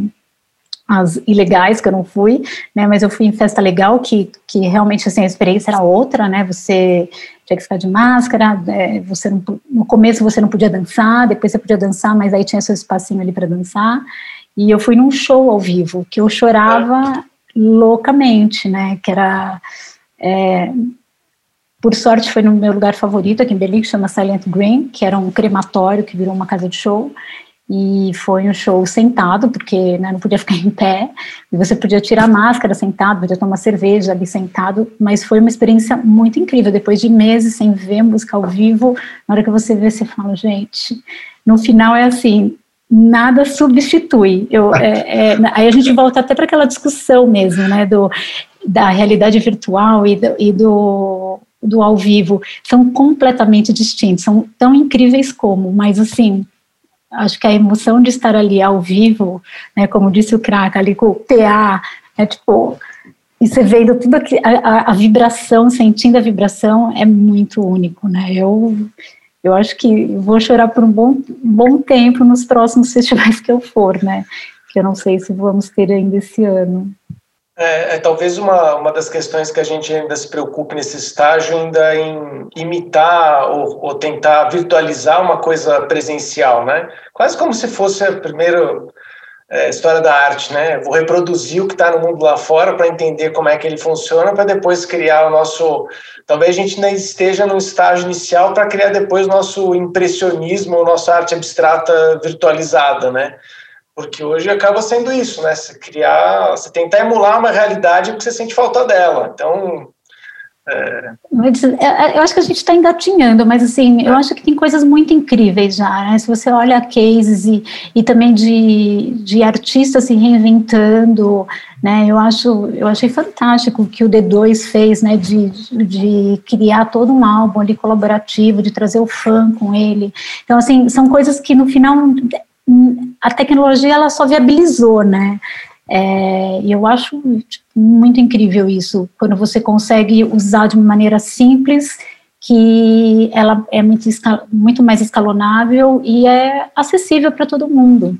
as ilegais que eu não fui, né? Mas eu fui em festa legal que, que realmente assim a experiência era outra, né? Você tinha que ficar de máscara, é, você não, no começo você não podia dançar, depois você podia dançar, mas aí tinha seu espacinho ali para dançar. E eu fui num show ao vivo que eu chorava loucamente, né? Que era é, por sorte, foi no meu lugar favorito aqui em Berlim, que chama Silent Green, que era um crematório que virou uma casa de show. E foi um show sentado, porque né, não podia ficar em pé, e você podia tirar a máscara sentado, podia tomar cerveja ali sentado, mas foi uma experiência muito incrível. Depois de meses sem ver música ao vivo, na hora que você vê, você fala, gente, no final é assim, nada substitui. Eu, é, é, aí a gente volta até para aquela discussão mesmo, né, do, da realidade virtual e do, e do do ao vivo são completamente distintos, são tão incríveis como, mas assim, acho que a emoção de estar ali ao vivo, né, como disse o Crack, ali com o PA, é tipo, e você vendo tudo aqui, a, a, vibração, sentindo a vibração, é muito único, né, eu, eu acho que vou chorar por um bom, bom tempo nos próximos festivais que eu for, né, que eu não sei se vamos ter ainda esse ano. É, é, talvez uma, uma das questões que a gente ainda se preocupe nesse estágio ainda em imitar ou, ou tentar virtualizar uma coisa presencial, né? Quase como se fosse a primeira é, história da arte, né? Vou reproduzir o que está no mundo lá fora para entender como é que ele funciona, para depois criar o nosso. Talvez a gente ainda esteja no estágio inicial para criar depois o nosso impressionismo, nossa arte abstrata virtualizada, né? Porque hoje acaba sendo isso, né? Você criar, você tentar emular uma realidade que você sente falta dela. Então. É... é eu acho que a gente está engatinhando, mas assim, eu acho que tem coisas muito incríveis já, né? Se você olha cases e, e também de, de artistas se reinventando, né? Eu acho, eu achei fantástico o que o D2 fez, né? De, de criar todo um álbum ali colaborativo, de trazer o fã com ele. Então, assim, são coisas que no final a tecnologia ela só viabilizou, né? É, e eu acho tipo, muito incrível isso, quando você consegue usar de uma maneira simples, que ela é muito, muito mais escalonável e é acessível para todo mundo.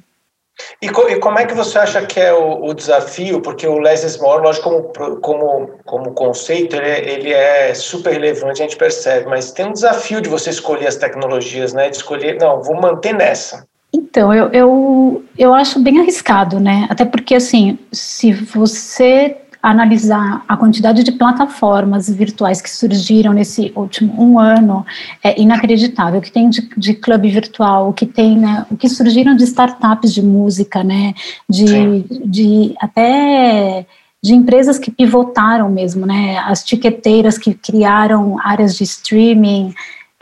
E, co e, como é que você acha que é o, o desafio? Porque o Less is More, lógico, como, como, como conceito, ele, é, ele é super relevante, a gente percebe, mas tem um desafio de você escolher as tecnologias, né? De escolher, não, vou manter nessa. Então, eu, eu, eu acho bem arriscado, né? Até porque, assim, se você analisar a quantidade de plataformas virtuais que surgiram nesse último um ano é inacreditável. O que tem de, de clube virtual, o que tem, né, o que surgiram de startups de música, né, de, de até de empresas que pivotaram mesmo, né, as tiqueteiras que criaram áreas de streaming,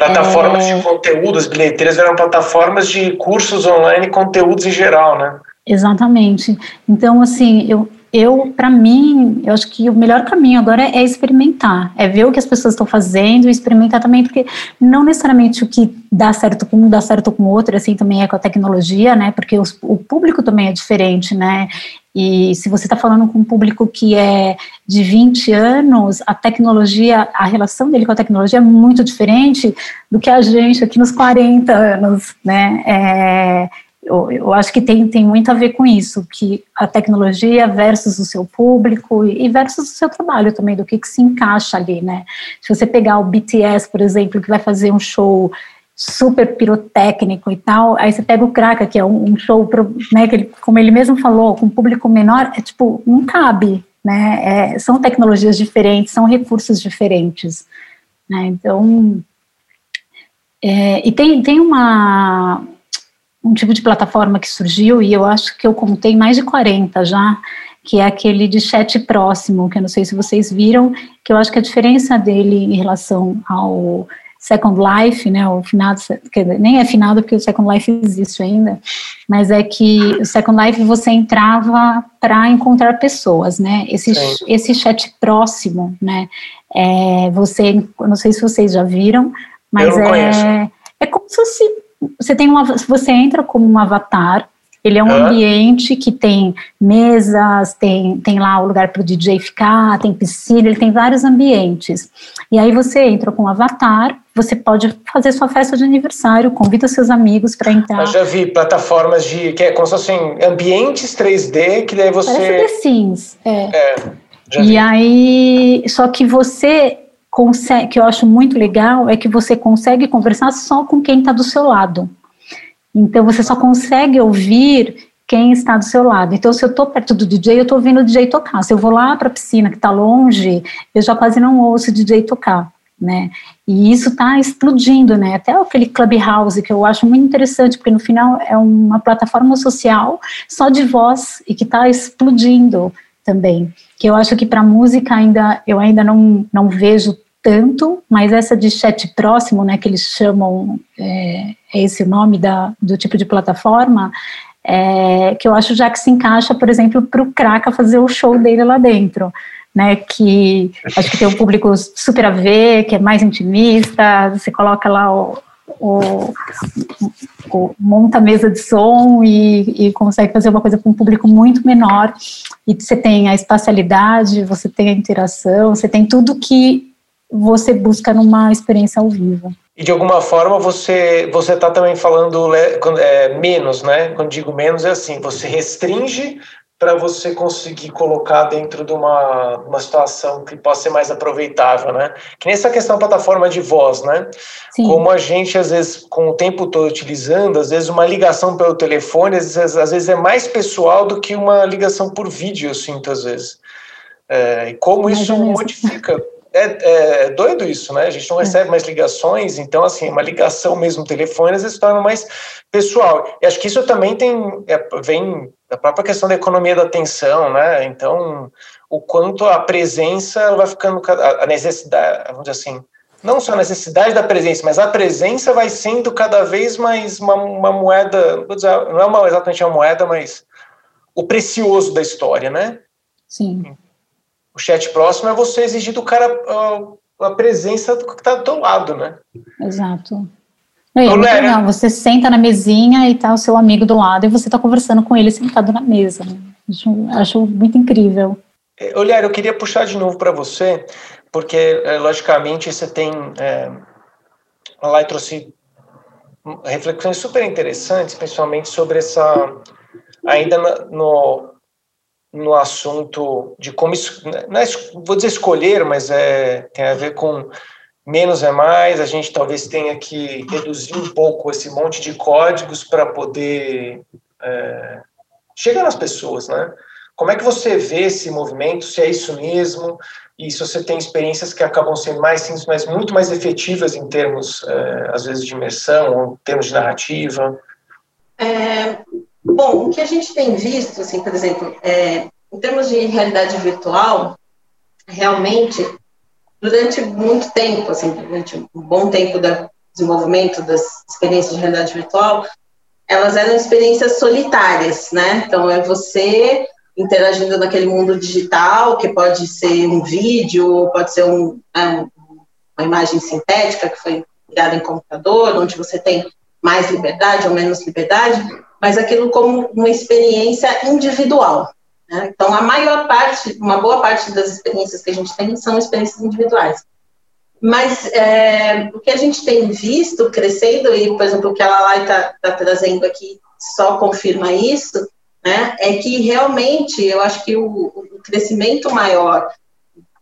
Plataformas é... de conteúdo, as bilheteiras eram plataformas de cursos online, conteúdos em geral, né? Exatamente. Então, assim, eu, eu para mim, eu acho que o melhor caminho agora é, experimentar, é ver o que as pessoas estão fazendo e experimentar também, porque não necessariamente o que dá certo com um dá certo com o outro, assim também é com a tecnologia, né? Porque os, o público também é diferente, né? E se você está falando com um público que é de 20 anos, a tecnologia, a relação dele com a tecnologia é muito diferente do que a gente aqui nos 40 anos, né? É, eu, eu, acho que tem, tem muito a ver com isso, que a tecnologia versus o seu público e versus o seu trabalho também, do que, que se encaixa ali, né? Se você pegar o BTS, por exemplo, que vai fazer um show super pirotécnico e tal, aí você pega o Kraka, que é um, um show, pro, né, que ele, como ele mesmo falou, com público menor, é tipo, não cabe, né, é, são tecnologias diferentes, são recursos diferentes, né, então, é, e tem, tem uma, um tipo de plataforma que surgiu, e eu acho que eu contei mais de 40 já, que é aquele de chat próximo, que eu não sei se vocês viram, que eu acho que a diferença dele em relação ao Second Life, né, o finado, nem é finado porque o Second Life existe ainda, mas é que o Second Life você entrava para encontrar pessoas, né, esse, esse chat próximo, né, é, você, não sei se vocês já viram, mas é, é como se você tem uma, você entra como um avatar, ele é um ambiente que tem mesas, tem, tem lá o lugar para o DJ ficar, tem piscina, ele tem vários ambientes. E aí você entra com o avatar, você pode fazer sua festa de aniversário, convida seus amigos para entrar. Eu já vi plataformas de que é como se fossem ambientes 3D que daí você. Parece The Sims. É. é e aí, só que você consegue, que eu acho muito legal é que você consegue conversar só com quem está do seu lado. Então você só consegue ouvir quem está do seu lado. Então, se eu estou perto do DJ, eu estou ouvindo o DJ tocar. Se eu vou lá para a piscina que está longe, eu já quase não ouço o DJ tocar, né? E isso está explodindo, né? Até aquele Clubhouse que eu acho muito interessante, porque no final é uma plataforma social só de voz e que está explodindo também. Que eu acho que para música ainda eu ainda não, não vejo tanto, mas essa de chat próximo, né, que eles chamam, é, é esse o nome da, do tipo de plataforma, é, que eu acho já que se encaixa, por exemplo, para o Kraka fazer o show dele lá dentro, né, que acho que tem um público super a ver, que é mais intimista, você coloca lá o, o, o, monta a mesa de som e, e, consegue fazer uma coisa com um público muito menor, e você tem a espacialidade, você tem a interação, você tem tudo que você busca numa experiência ao vivo. E de alguma forma você você está também falando é, menos, né? Quando digo menos é assim, você restringe para você conseguir colocar dentro de uma, uma situação que possa ser mais aproveitável, né? Que nessa questão da plataforma de voz, né? Sim. Como a gente, às vezes, com o tempo todo utilizando, às vezes uma ligação pelo telefone, às vezes, às vezes é mais pessoal do que uma ligação por vídeo, eu sinto, às vezes. É, e como isso modifica é, é, doido isso, né? A gente não é. recebe mais ligações, então, assim, uma ligação mesmo telefone às vezes se torna mais pessoal. E acho que isso também tem, é, vem da própria questão da economia da atenção, né? Então, o quanto a presença vai ficando, a necessidade, vamos dizer assim, não só a necessidade da presença, mas a presença vai sendo cada vez mais uma, uma moeda, dizer, não é uma, exatamente uma moeda, mas o precioso da história, né? Sim. O chat próximo é você exigir do cara a, a presença do que está do teu lado, né? Exato. Não, é muito legal. Você senta na mesinha e tá o seu amigo do lado e você está conversando com ele sentado na mesa. Acho, acho muito incrível. É, Olha, eu queria puxar de novo para você, porque, é, logicamente, você tem. É, lá trouxe reflexões super interessantes, principalmente sobre essa. Ainda no, no assunto de como, não é, vou dizer escolher, mas é, tem a ver com menos é mais, a gente talvez tenha que reduzir um pouco esse monte de códigos para poder é, chegar nas pessoas, né? Como é que você vê esse movimento, se é isso mesmo, e se você tem experiências que acabam sendo mais simples, mas muito mais efetivas em termos, é, às vezes, de imersão, ou em termos de narrativa? É, Bom, o que a gente tem visto, assim, por exemplo, é, em termos de realidade virtual, realmente, durante muito tempo, assim, durante um bom tempo do desenvolvimento das experiências de realidade virtual, elas eram experiências solitárias, né? Então, é você interagindo naquele mundo digital, que pode ser um vídeo, pode ser um, é, uma imagem sintética que foi criada em computador, onde você tem mais liberdade ou menos liberdade, mas aquilo como uma experiência individual. Né? Então, a maior parte, uma boa parte das experiências que a gente tem são experiências individuais. Mas é, o que a gente tem visto crescendo, e, por exemplo, o que a Lalai está tá trazendo aqui só confirma isso, né, é que realmente eu acho que o, o crescimento maior,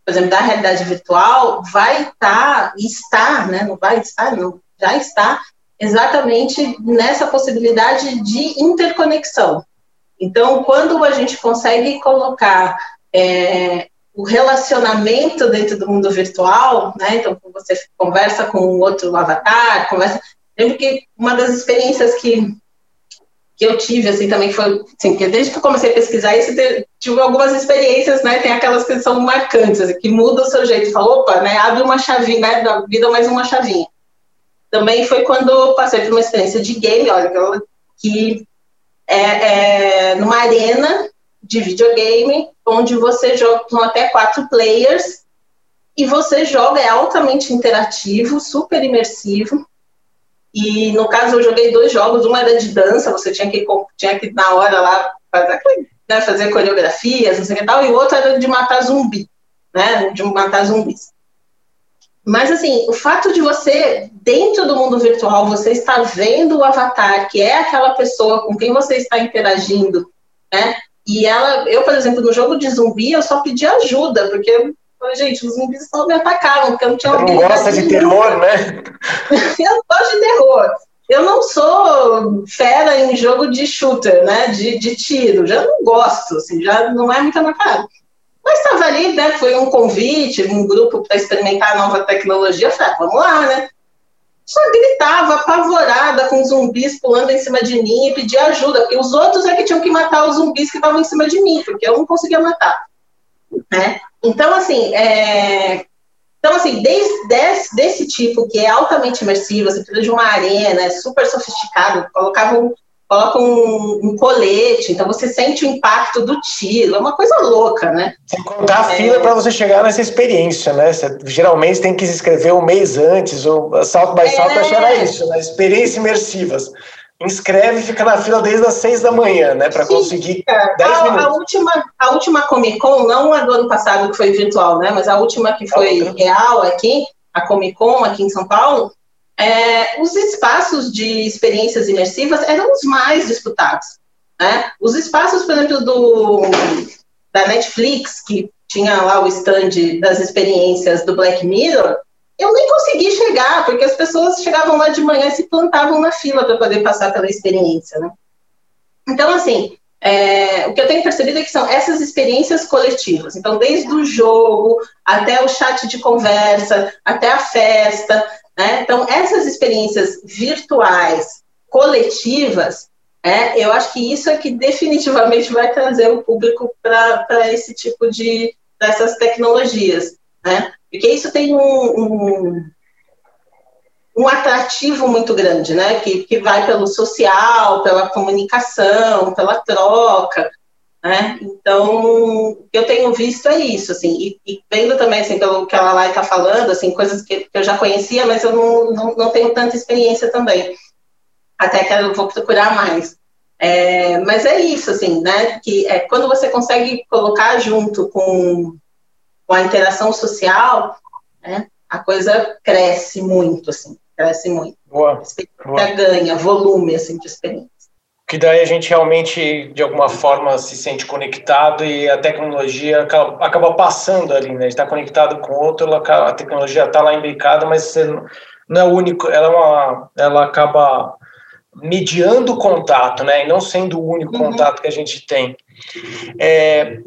por exemplo, da realidade virtual vai estar, tá, né, não vai estar, não, já está exatamente nessa possibilidade de interconexão. Então, quando a gente consegue colocar é, o relacionamento dentro do mundo virtual, né? Então, você conversa com outro avatar, conversa. Lembro que uma das experiências que, que eu tive, assim, também foi, assim, que desde que eu comecei a pesquisar isso, tive algumas experiências, né? Tem aquelas que são marcantes, assim, que muda o seu jeito, fala, opa, né? Abre uma chavinha, né? Da vida mais uma chavinha também foi quando eu passei por uma experiência de game, olha, que é, é numa arena de videogame, onde você joga com até quatro players, e você joga, é altamente interativo, super imersivo, e no caso eu joguei dois jogos, uma era de dança, você tinha que, tinha que na hora lá fazer, né, fazer coreografias, não sei o que tal, e o outro era de matar zumbi, né, de matar zumbis. Mas, assim, o fato de você, dentro do mundo virtual, você estar vendo o avatar, que é aquela pessoa com quem você está interagindo, né? E ela, eu, por exemplo, no jogo de zumbi, eu só pedi ajuda, porque, gente, os zumbis só me atacaram, porque eu não tinha Você não gosta de terror, né? eu gosto de terror. Eu não sou fera em jogo de shooter, né? De, de tiro. Já não gosto, assim, já não é muito na cara. Mas estava ali, né? Foi um convite, um grupo para experimentar a nova tecnologia. Eu falei, ah, vamos lá, né? Só gritava, apavorada, com zumbis pulando em cima de mim e pedia ajuda, porque os outros é que tinham que matar os zumbis que estavam em cima de mim, porque eu não conseguia matar. Né? Então, assim, é... então, assim desde desse, desse tipo, que é altamente imersivo, você precisa de uma arena, é super sofisticado, colocavam coloca um, um, colete, então você sente o impacto do tiro, é uma coisa louca, né? Sem contar a é... fila para você chegar nessa experiência, né? Você, geralmente tem que se inscrever um mês antes, ou salto by salto, é... achar isso, né? Experiências imersivas. Inscreve e fica na fila desde as seis da manhã, né? Para conseguir 10 a, minutos. A última, a última Comic Con, não a do ano passado que foi virtual, né? Mas a última que foi real aqui, a Comic Con aqui em São Paulo, é, os espaços de experiências imersivas eram os mais disputados. Né? Os espaços, por exemplo, do, da Netflix, que tinha lá o stand das experiências do Black Mirror, eu nem consegui chegar, porque as pessoas chegavam lá de manhã e se plantavam na fila para poder passar pela experiência. Né? Então, assim, é, o que eu tenho percebido é que são essas experiências coletivas. Então, desde o jogo até o chat de conversa, até a festa, né? Então, essas experiências virtuais, coletivas, é, eu acho que isso é que definitivamente vai trazer o público para esse tipo de dessas tecnologias, né? Porque isso tem um, um, um, atrativo muito grande, né? Que, que vai pelo social, pela comunicação, pela troca, né? Então, o que eu tenho visto é isso, assim, e, e vendo também, assim, pelo que ela lá está falando, assim, coisas que, que, eu já conhecia, mas eu não, não, não, tenho tanta experiência também. Até que eu vou procurar mais. É, mas é isso, assim, né, que é, quando você consegue colocar junto com, com a interação social, né, a coisa cresce muito, assim, cresce muito. Boa, a experiência boa. ganha volume, assim, de experiência que daí a gente realmente, de alguma forma, se sente conectado e a tecnologia acaba, passando ali, né? Está conectado com outro, a tecnologia está lá embicada, mas você não é o único, ela, é uma, ela acaba mediando o contato, né? E não sendo o único uhum. contato que a gente tem. É,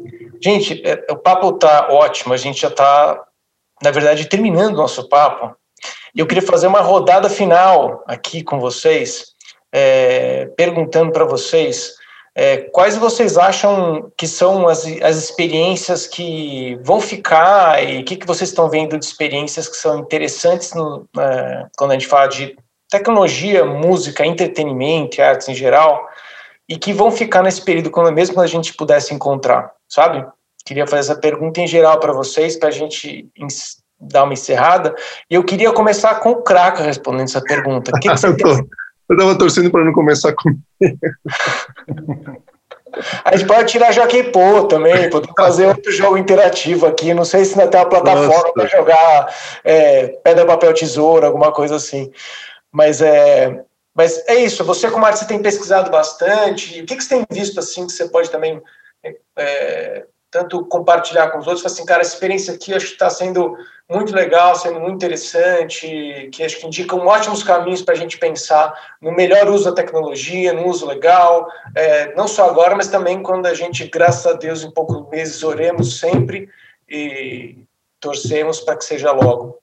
gente, é, o papo tá ótimo, a gente já está, na verdade, terminando o nosso papo. E eu queria fazer uma rodada final aqui com vocês é, perguntando para vocês é, quais vocês acham que são as, as experiências que vão ficar e o que, que vocês estão vendo de experiências que são interessantes no, quando a gente fala de tecnologia, música, entretenimento, artes em geral, e que vão ficar nesse período, quando mesmo a gente pudesse encontrar, sabe? Queria fazer essa pergunta em geral para vocês, para a gente dar uma encerrada. E eu queria começar com o Kraka respondendo essa pergunta. O que, que você tem... Eu tava torcendo para não começar comigo. A gente pode tirar Joaquim Pô também, poder fazer outro jogo interativo aqui. Não sei se ainda tem uma plataforma para jogar é, pedra, papel, tesoura, alguma coisa assim. Mas é, mas é isso. Você, como artista, tem pesquisado bastante. O que, que você tem visto assim que você pode também é, tanto compartilhar com os outros, assim, cara, essa experiência aqui acho que está sendo muito legal, sendo muito interessante, que acho que indicam ótimos caminhos para a gente pensar no melhor uso da tecnologia, no uso legal, é, não só agora, mas também quando a gente, graças a Deus, em poucos meses oremos sempre e torcemos para que seja logo.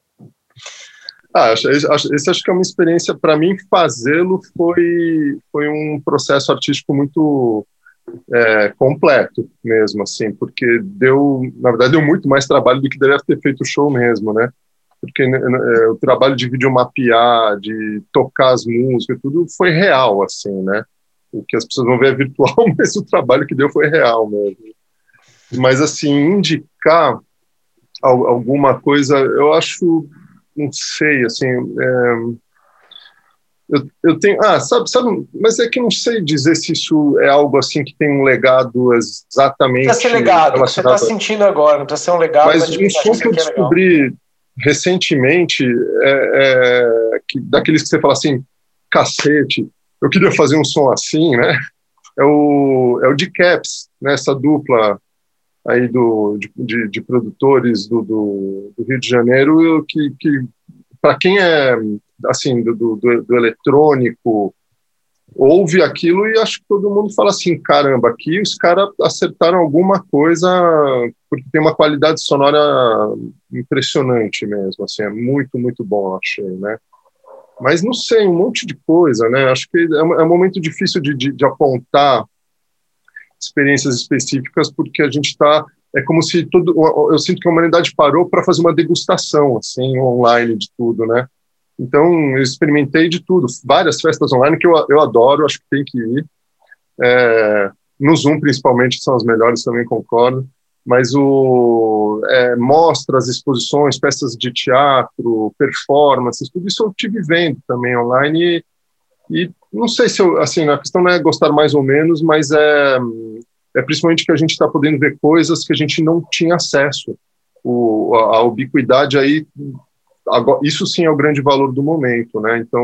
Ah, acho, acho, esse acho que é uma experiência, para mim, fazê-lo foi, foi um processo artístico muito é, completo mesmo, assim, porque deu, na verdade, deu muito mais trabalho do que deve ter feito o show mesmo, né? porque né, né, é, o trabalho de videomapear, de tocar as músicas, tudo foi real, assim, né? O que as pessoas vão ver é virtual, mas o trabalho que deu foi real mesmo. Mas, assim, indicar alguma coisa, eu acho, não sei, assim, é, eu, eu tenho, ah, sabe, sabe, mas é que não sei dizer se isso é algo assim que tem um legado exatamente. Precisa ser legado, você está sentindo agora, não precisa ser um legado. Mas, mas um som que eu é descobri recentemente, é, é, que, daqueles que você fala assim, cacete, eu queria fazer um som assim, né? É o, é o de Caps, né? essa dupla aí do, de, de, de produtores do, do, do, Rio de Janeiro, que, que para quem é assim do, do, do, eletrônico, ouve aquilo e acho que todo mundo fala assim, caramba, aqui os caras acertaram alguma coisa, porque tem uma qualidade sonora impressionante mesmo, assim, é muito, muito bom, achei, né? Mas não sei, um monte de coisa, né? Acho que é um, é um momento difícil de, de, de apontar experiências específicas, porque a gente está é como se todo eu sinto que a humanidade parou para fazer uma degustação assim online de tudo, né? Então eu experimentei de tudo, várias festas online que eu, eu adoro, acho que tem que ir. É, no Zoom principalmente são as melhores, também concordo. Mas o é, mostras, exposições, peças de teatro, performances, tudo isso eu tive vendo também online e, e não sei se eu, assim, a questão não é gostar mais ou menos, mas é é principalmente que a gente está podendo ver coisas que a gente não tinha acesso. O, a, a ubiquidade aí, agora, isso sim é o grande valor do momento, né? Então,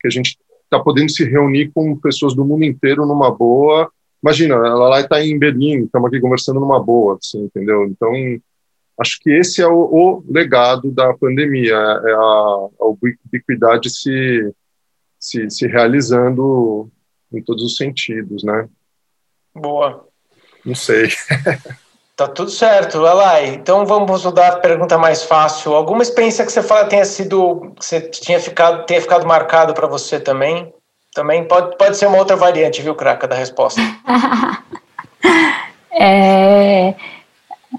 que a gente está podendo se reunir com pessoas do mundo inteiro numa boa. Imagina, ela lá está em Berlim, estamos aqui conversando numa boa, assim, entendeu? Então, acho que esse é o, o legado da pandemia, é a, a ubiquidade se, se, se realizando em todos os sentidos, né? Boa. Não sei. Tá tudo certo, vai lá. Então vamos mudar a pergunta mais fácil. Alguma experiência que você fala tenha sido, que você tinha ficado, tenha ficado marcado para você também? Também pode, pode ser uma outra variante, viu, Craca, da resposta. é...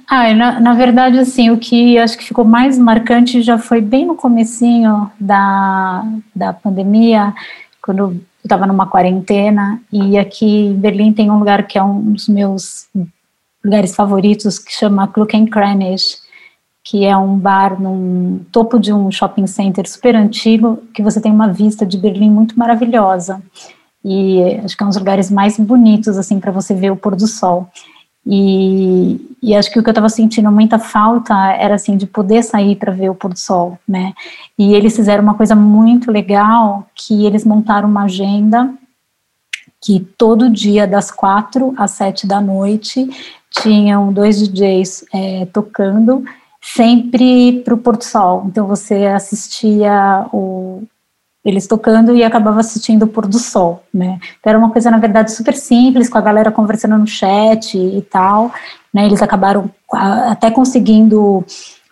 Ah, na, na verdade, assim, o que acho que ficou mais marcante já foi bem no comecinho da, da pandemia, quando eu estava numa quarentena e aqui em Berlim tem um lugar que é um dos meus lugares favoritos que chama Kluckenkranich, que é um bar num topo de um shopping center super antigo, que você tem uma vista de Berlim muito maravilhosa. E acho que é um dos lugares mais bonitos assim para você ver o pôr do sol. E, e acho que o que eu estava sentindo muita falta era assim de poder sair para ver o pôr do sol, né? E eles fizeram uma coisa muito legal que eles montaram uma agenda que todo dia das quatro às sete da noite tinham dois DJs é, tocando sempre para o pôr do sol. Então você assistia o, eles tocando e acabava assistindo o pôr do sol, né? Então era uma coisa, na verdade, super simples, com a galera conversando no chat e tal, né? Eles acabaram até conseguindo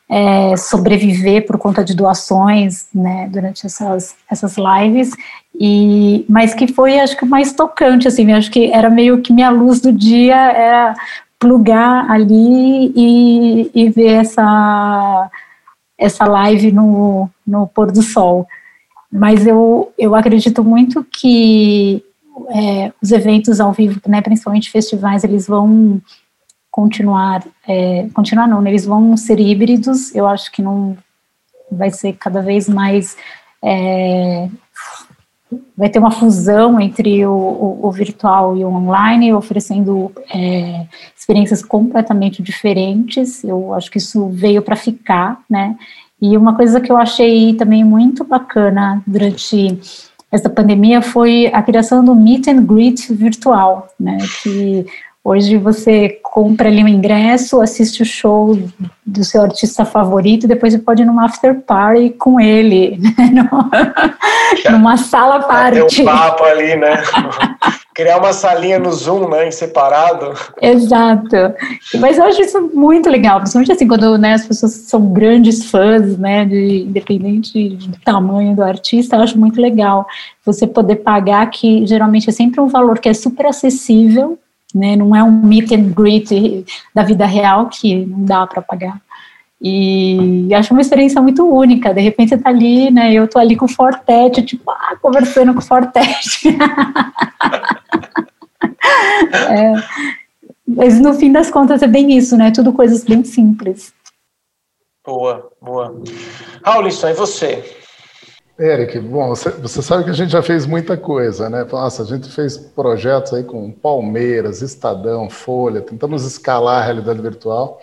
é, sobreviver por conta de doações, né, durante essas, essas lives, e, mas que foi, acho que, o mais tocante, assim, acho que era meio que minha luz do dia era plugar ali e, e ver essa, essa live no, no pôr do sol, mas eu, eu acredito muito que é, os eventos ao vivo, né, principalmente festivais, eles vão continuar, é, continuar não, né, eles vão ser híbridos, eu acho que não vai ser cada vez mais, é, vai ter uma fusão entre o, o, o, virtual e o online, oferecendo é, experiências completamente diferentes, eu acho que isso veio para ficar, né, e uma coisa que eu achei também muito bacana durante essa pandemia foi a criação do Meet and Greet virtual, né? Que Hoje você compra ali um ingresso, assiste o show do seu artista favorito, depois você pode ir numa after party com ele, né? numa sala party. Ter um papo ali, né? Criar uma salinha no Zoom, né, em separado. Exato. Mas eu acho isso muito legal, principalmente assim, quando né, as pessoas são grandes fãs, né, de, independente do tamanho do artista, eu acho muito legal você poder pagar, que geralmente é sempre um valor que é super acessível, né? Não é um meet and greet da vida real que não dá para pagar. E acho uma experiência muito única. De repente você está ali, né? Eu estou ali com o Fortete, tipo, ah, conversando com o Fortete. é, mas no fim das contas é bem isso, né? Tudo coisas bem simples. Boa, boa. Raulisson, e você? Eric, bom, você, você, sabe que a gente já fez muita coisa, né? Nossa, a gente fez projetos aí com Palmeiras, Estadão, Folha, tentamos escalar a realidade virtual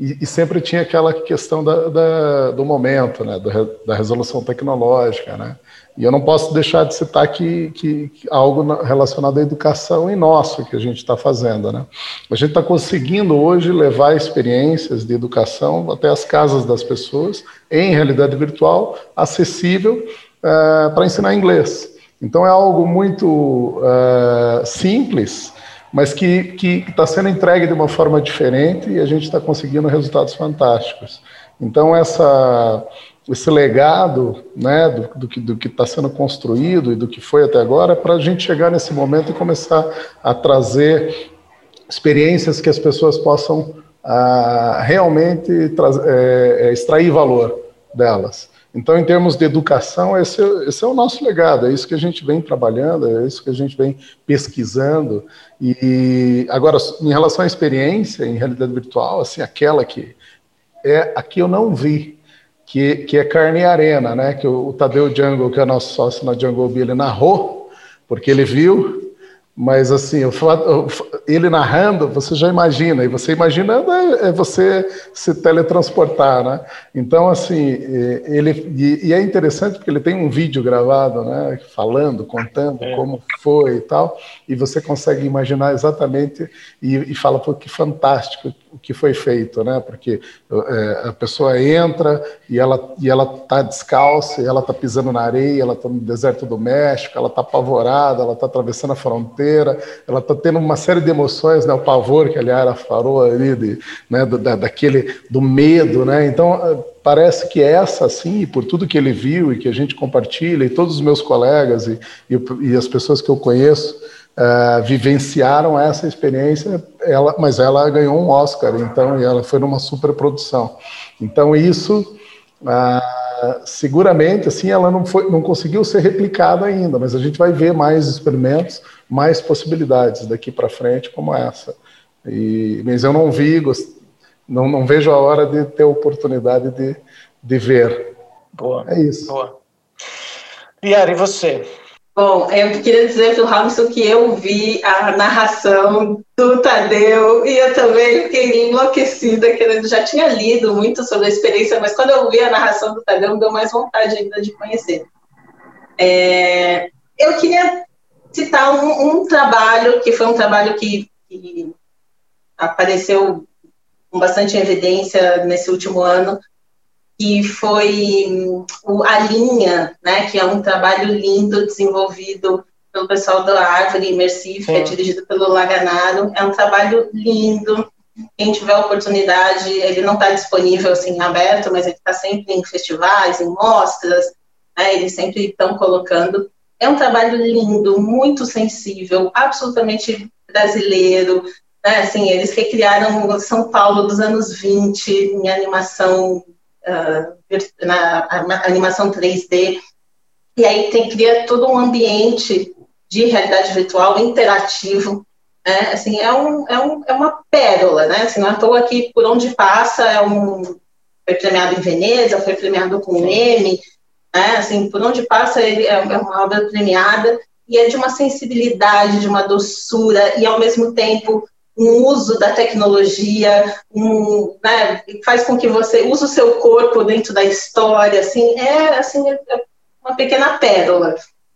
e, e sempre tinha aquela questão da, da, do momento, né? Da resolução tecnológica, né? E eu não posso deixar de citar que, que, que algo relacionado à educação e nosso que a gente está fazendo. Né? A gente está conseguindo hoje levar experiências de educação até as casas das pessoas em realidade virtual, acessível uh, para ensinar inglês. Então é algo muito uh, simples, mas que está sendo entregue de uma forma diferente e a gente está conseguindo resultados fantásticos. Então essa esse legado né, do, do que está sendo construído e do que foi até agora, para a gente chegar nesse momento e começar a trazer experiências que as pessoas possam ah, realmente é, é, extrair valor delas. Então, em termos de educação, esse, esse, é o nosso legado, é isso que a gente vem trabalhando, é isso que a gente vem pesquisando. E agora, em relação à experiência em realidade virtual, assim, aquela que é a que eu não vi, que, que é Carne e Arena, né? Que o, o Tadeu Jungle, que é nosso sócio na Jungle Bee, ele narrou, porque ele viu mas assim, ele narrando, você já imagina, e você imaginando é, é você se teletransportar, né? Então, assim, ele e, é interessante porque ele tem um vídeo gravado, né? Falando, contando é. como foi e tal, e você consegue imaginar exatamente e, e fala, pô, que fantástico o que foi feito, né? Porque é, a pessoa entra e ela e ela tá descalça, ela tá pisando na areia, ela tá no deserto do México, ela tá apavorada, ela tá atravessando a fronteira, ela tá tendo uma série de emoções, né? O pavor que a Liara falou ali, de, né? Da, daquele do medo, né? Então é, parece que essa, assim, por tudo que ele viu e que a gente compartilha, e todos os meus colegas e, e, e as pessoas que eu conheço uh, vivenciaram essa experiência, ela, mas ela ganhou um Oscar, então, e ela foi numa superprodução. Então, isso, uh, seguramente, assim, ela não, foi, não conseguiu ser replicada ainda, mas a gente vai ver mais experimentos, mais possibilidades daqui para frente como essa. E, mas eu não vi, não, não vejo a hora de ter a oportunidade de, de ver. Boa. É isso. Boa. Liara, e você? Bom, eu queria dizer para o Robson que eu vi a narração do Tadeu e eu também fiquei enlouquecida, querendo, já tinha lido muito sobre a experiência, mas quando eu vi a narração do Tadeu, me deu mais vontade ainda de conhecer. É, eu queria citar um, um, trabalho, que foi um trabalho que, que apareceu com bastante evidência nesse último ano, que foi a linha, né, que é um trabalho lindo desenvolvido pelo pessoal da Árvore Imersive, que é dirigido pelo Laganaro. É um trabalho lindo. Quem tiver oportunidade, ele não está disponível assim aberto, mas ele está sempre em festivais, em mostras, né, eles sempre estão colocando. É um trabalho lindo, muito sensível, absolutamente brasileiro. Né, assim, eles recriaram São Paulo dos anos 20 em animação uh, na animação 3D, e aí tem, cria todo um ambiente de realidade virtual interativo, né? Assim, é, um, é, um, é uma pérola, né? Assim, não é à toa que por onde passa é um foi premiado em Veneza, foi premiado com o M, né? Assim, por onde passa ele é, é uma obra premiada e é de uma sensibilidade, de uma doçura e ao mesmo tempo um uso da tecnologia, um, né, faz com que você use o seu corpo dentro da história, assim, é assim é uma pequena pérola.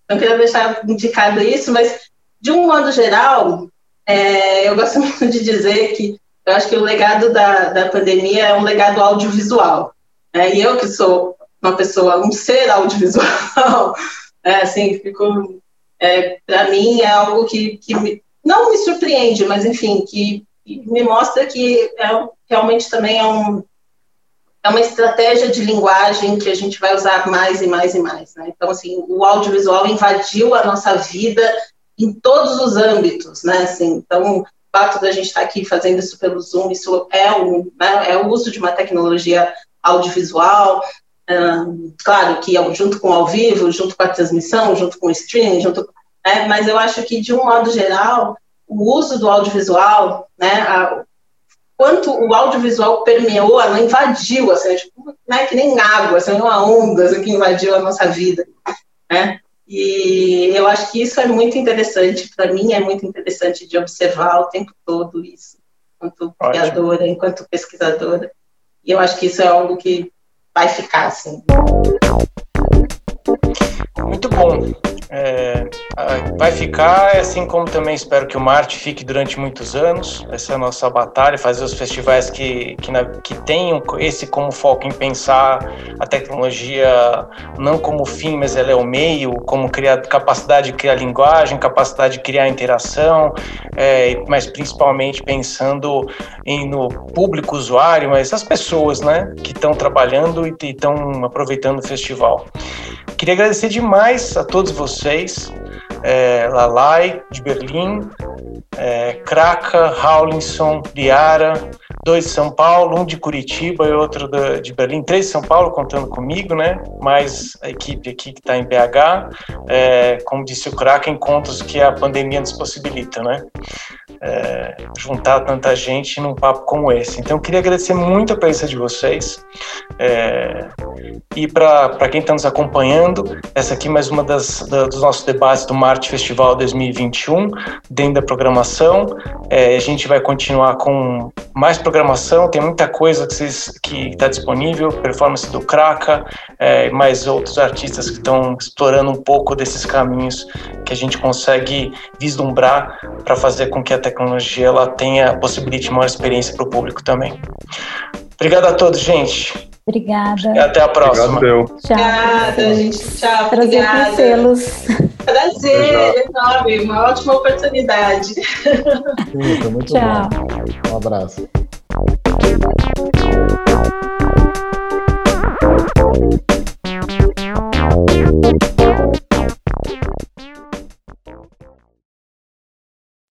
Não queria deixar indicado isso, mas de um modo geral, é, eu gosto muito de dizer que eu acho que o legado da, da pandemia é um legado audiovisual. Né? E eu que sou uma pessoa, um ser audiovisual, é, assim, fico, é, para mim é algo que, que me, não me surpreende, mas enfim, que, me mostra que é, realmente também é, um, é uma estratégia de linguagem que a gente vai usar mais e mais e mais. Né? Então, assim, o audiovisual invadiu a nossa vida em todos os âmbitos, né? Assim, então, fato da gente estar aqui fazendo isso pelo Zoom, isso é, um, né, é o uso de uma tecnologia audiovisual, claro que junto com o ao vivo, junto com a transmissão, junto com o streaming, junto, né, mas eu acho que, de um modo geral, o uso do audiovisual, né, a, quanto o audiovisual permeou, não invadiu, assim, tipo, né, que nem água, assim, uma onda assim, que invadiu a nossa vida, né? E eu acho que isso é muito interessante, para mim é muito interessante de observar o tempo todo isso, enquanto Ótimo. criadora, enquanto pesquisadora. E eu acho que isso é algo que vai ficar assim. Muito bom. É, vai ficar, assim como também espero que o Marte fique durante muitos anos. Essa é a nossa batalha, fazer os festivais que, que, na, que tenham esse como foco em pensar a tecnologia não como fim, mas ela é o meio, como criar capacidade de criar linguagem, capacidade de criar interação, é, mas principalmente pensando em, no público usuário, mas as pessoas né, que estão trabalhando e estão aproveitando o festival. Queria agradecer demais a todos vocês, é, Lalai, de Berlim, é, Kraka, Rawlinson, Liara, dois de São Paulo, um de Curitiba e outro de Berlim, três de São Paulo contando comigo, né? Mais a equipe aqui que está em BH. É, como disse o Kraka, encontros que a pandemia nos possibilita, né? É, juntar tanta gente num papo como esse. Então, eu queria agradecer muito a presença de vocês. É, e para quem está nos acompanhando, essa aqui é mais uma das, da, dos nossos debates do Marte Festival 2021, dentro da programação. É, a gente vai continuar com mais programação, tem muita coisa que está disponível, performance do Kraka, é, mais outros artistas que estão explorando um pouco desses caminhos que a gente consegue vislumbrar para fazer com que a tecnologia ela tenha, possibilite maior experiência para o público também. Obrigado a todos, gente. Obrigada. E até a próxima. Obrigado, Tchau. Obrigada, gente. Tchau. Prazer obrigada. conhecê-los. Prazer, enorme. Uma ótima oportunidade. Sim, muito Tchau. bom. Um abraço.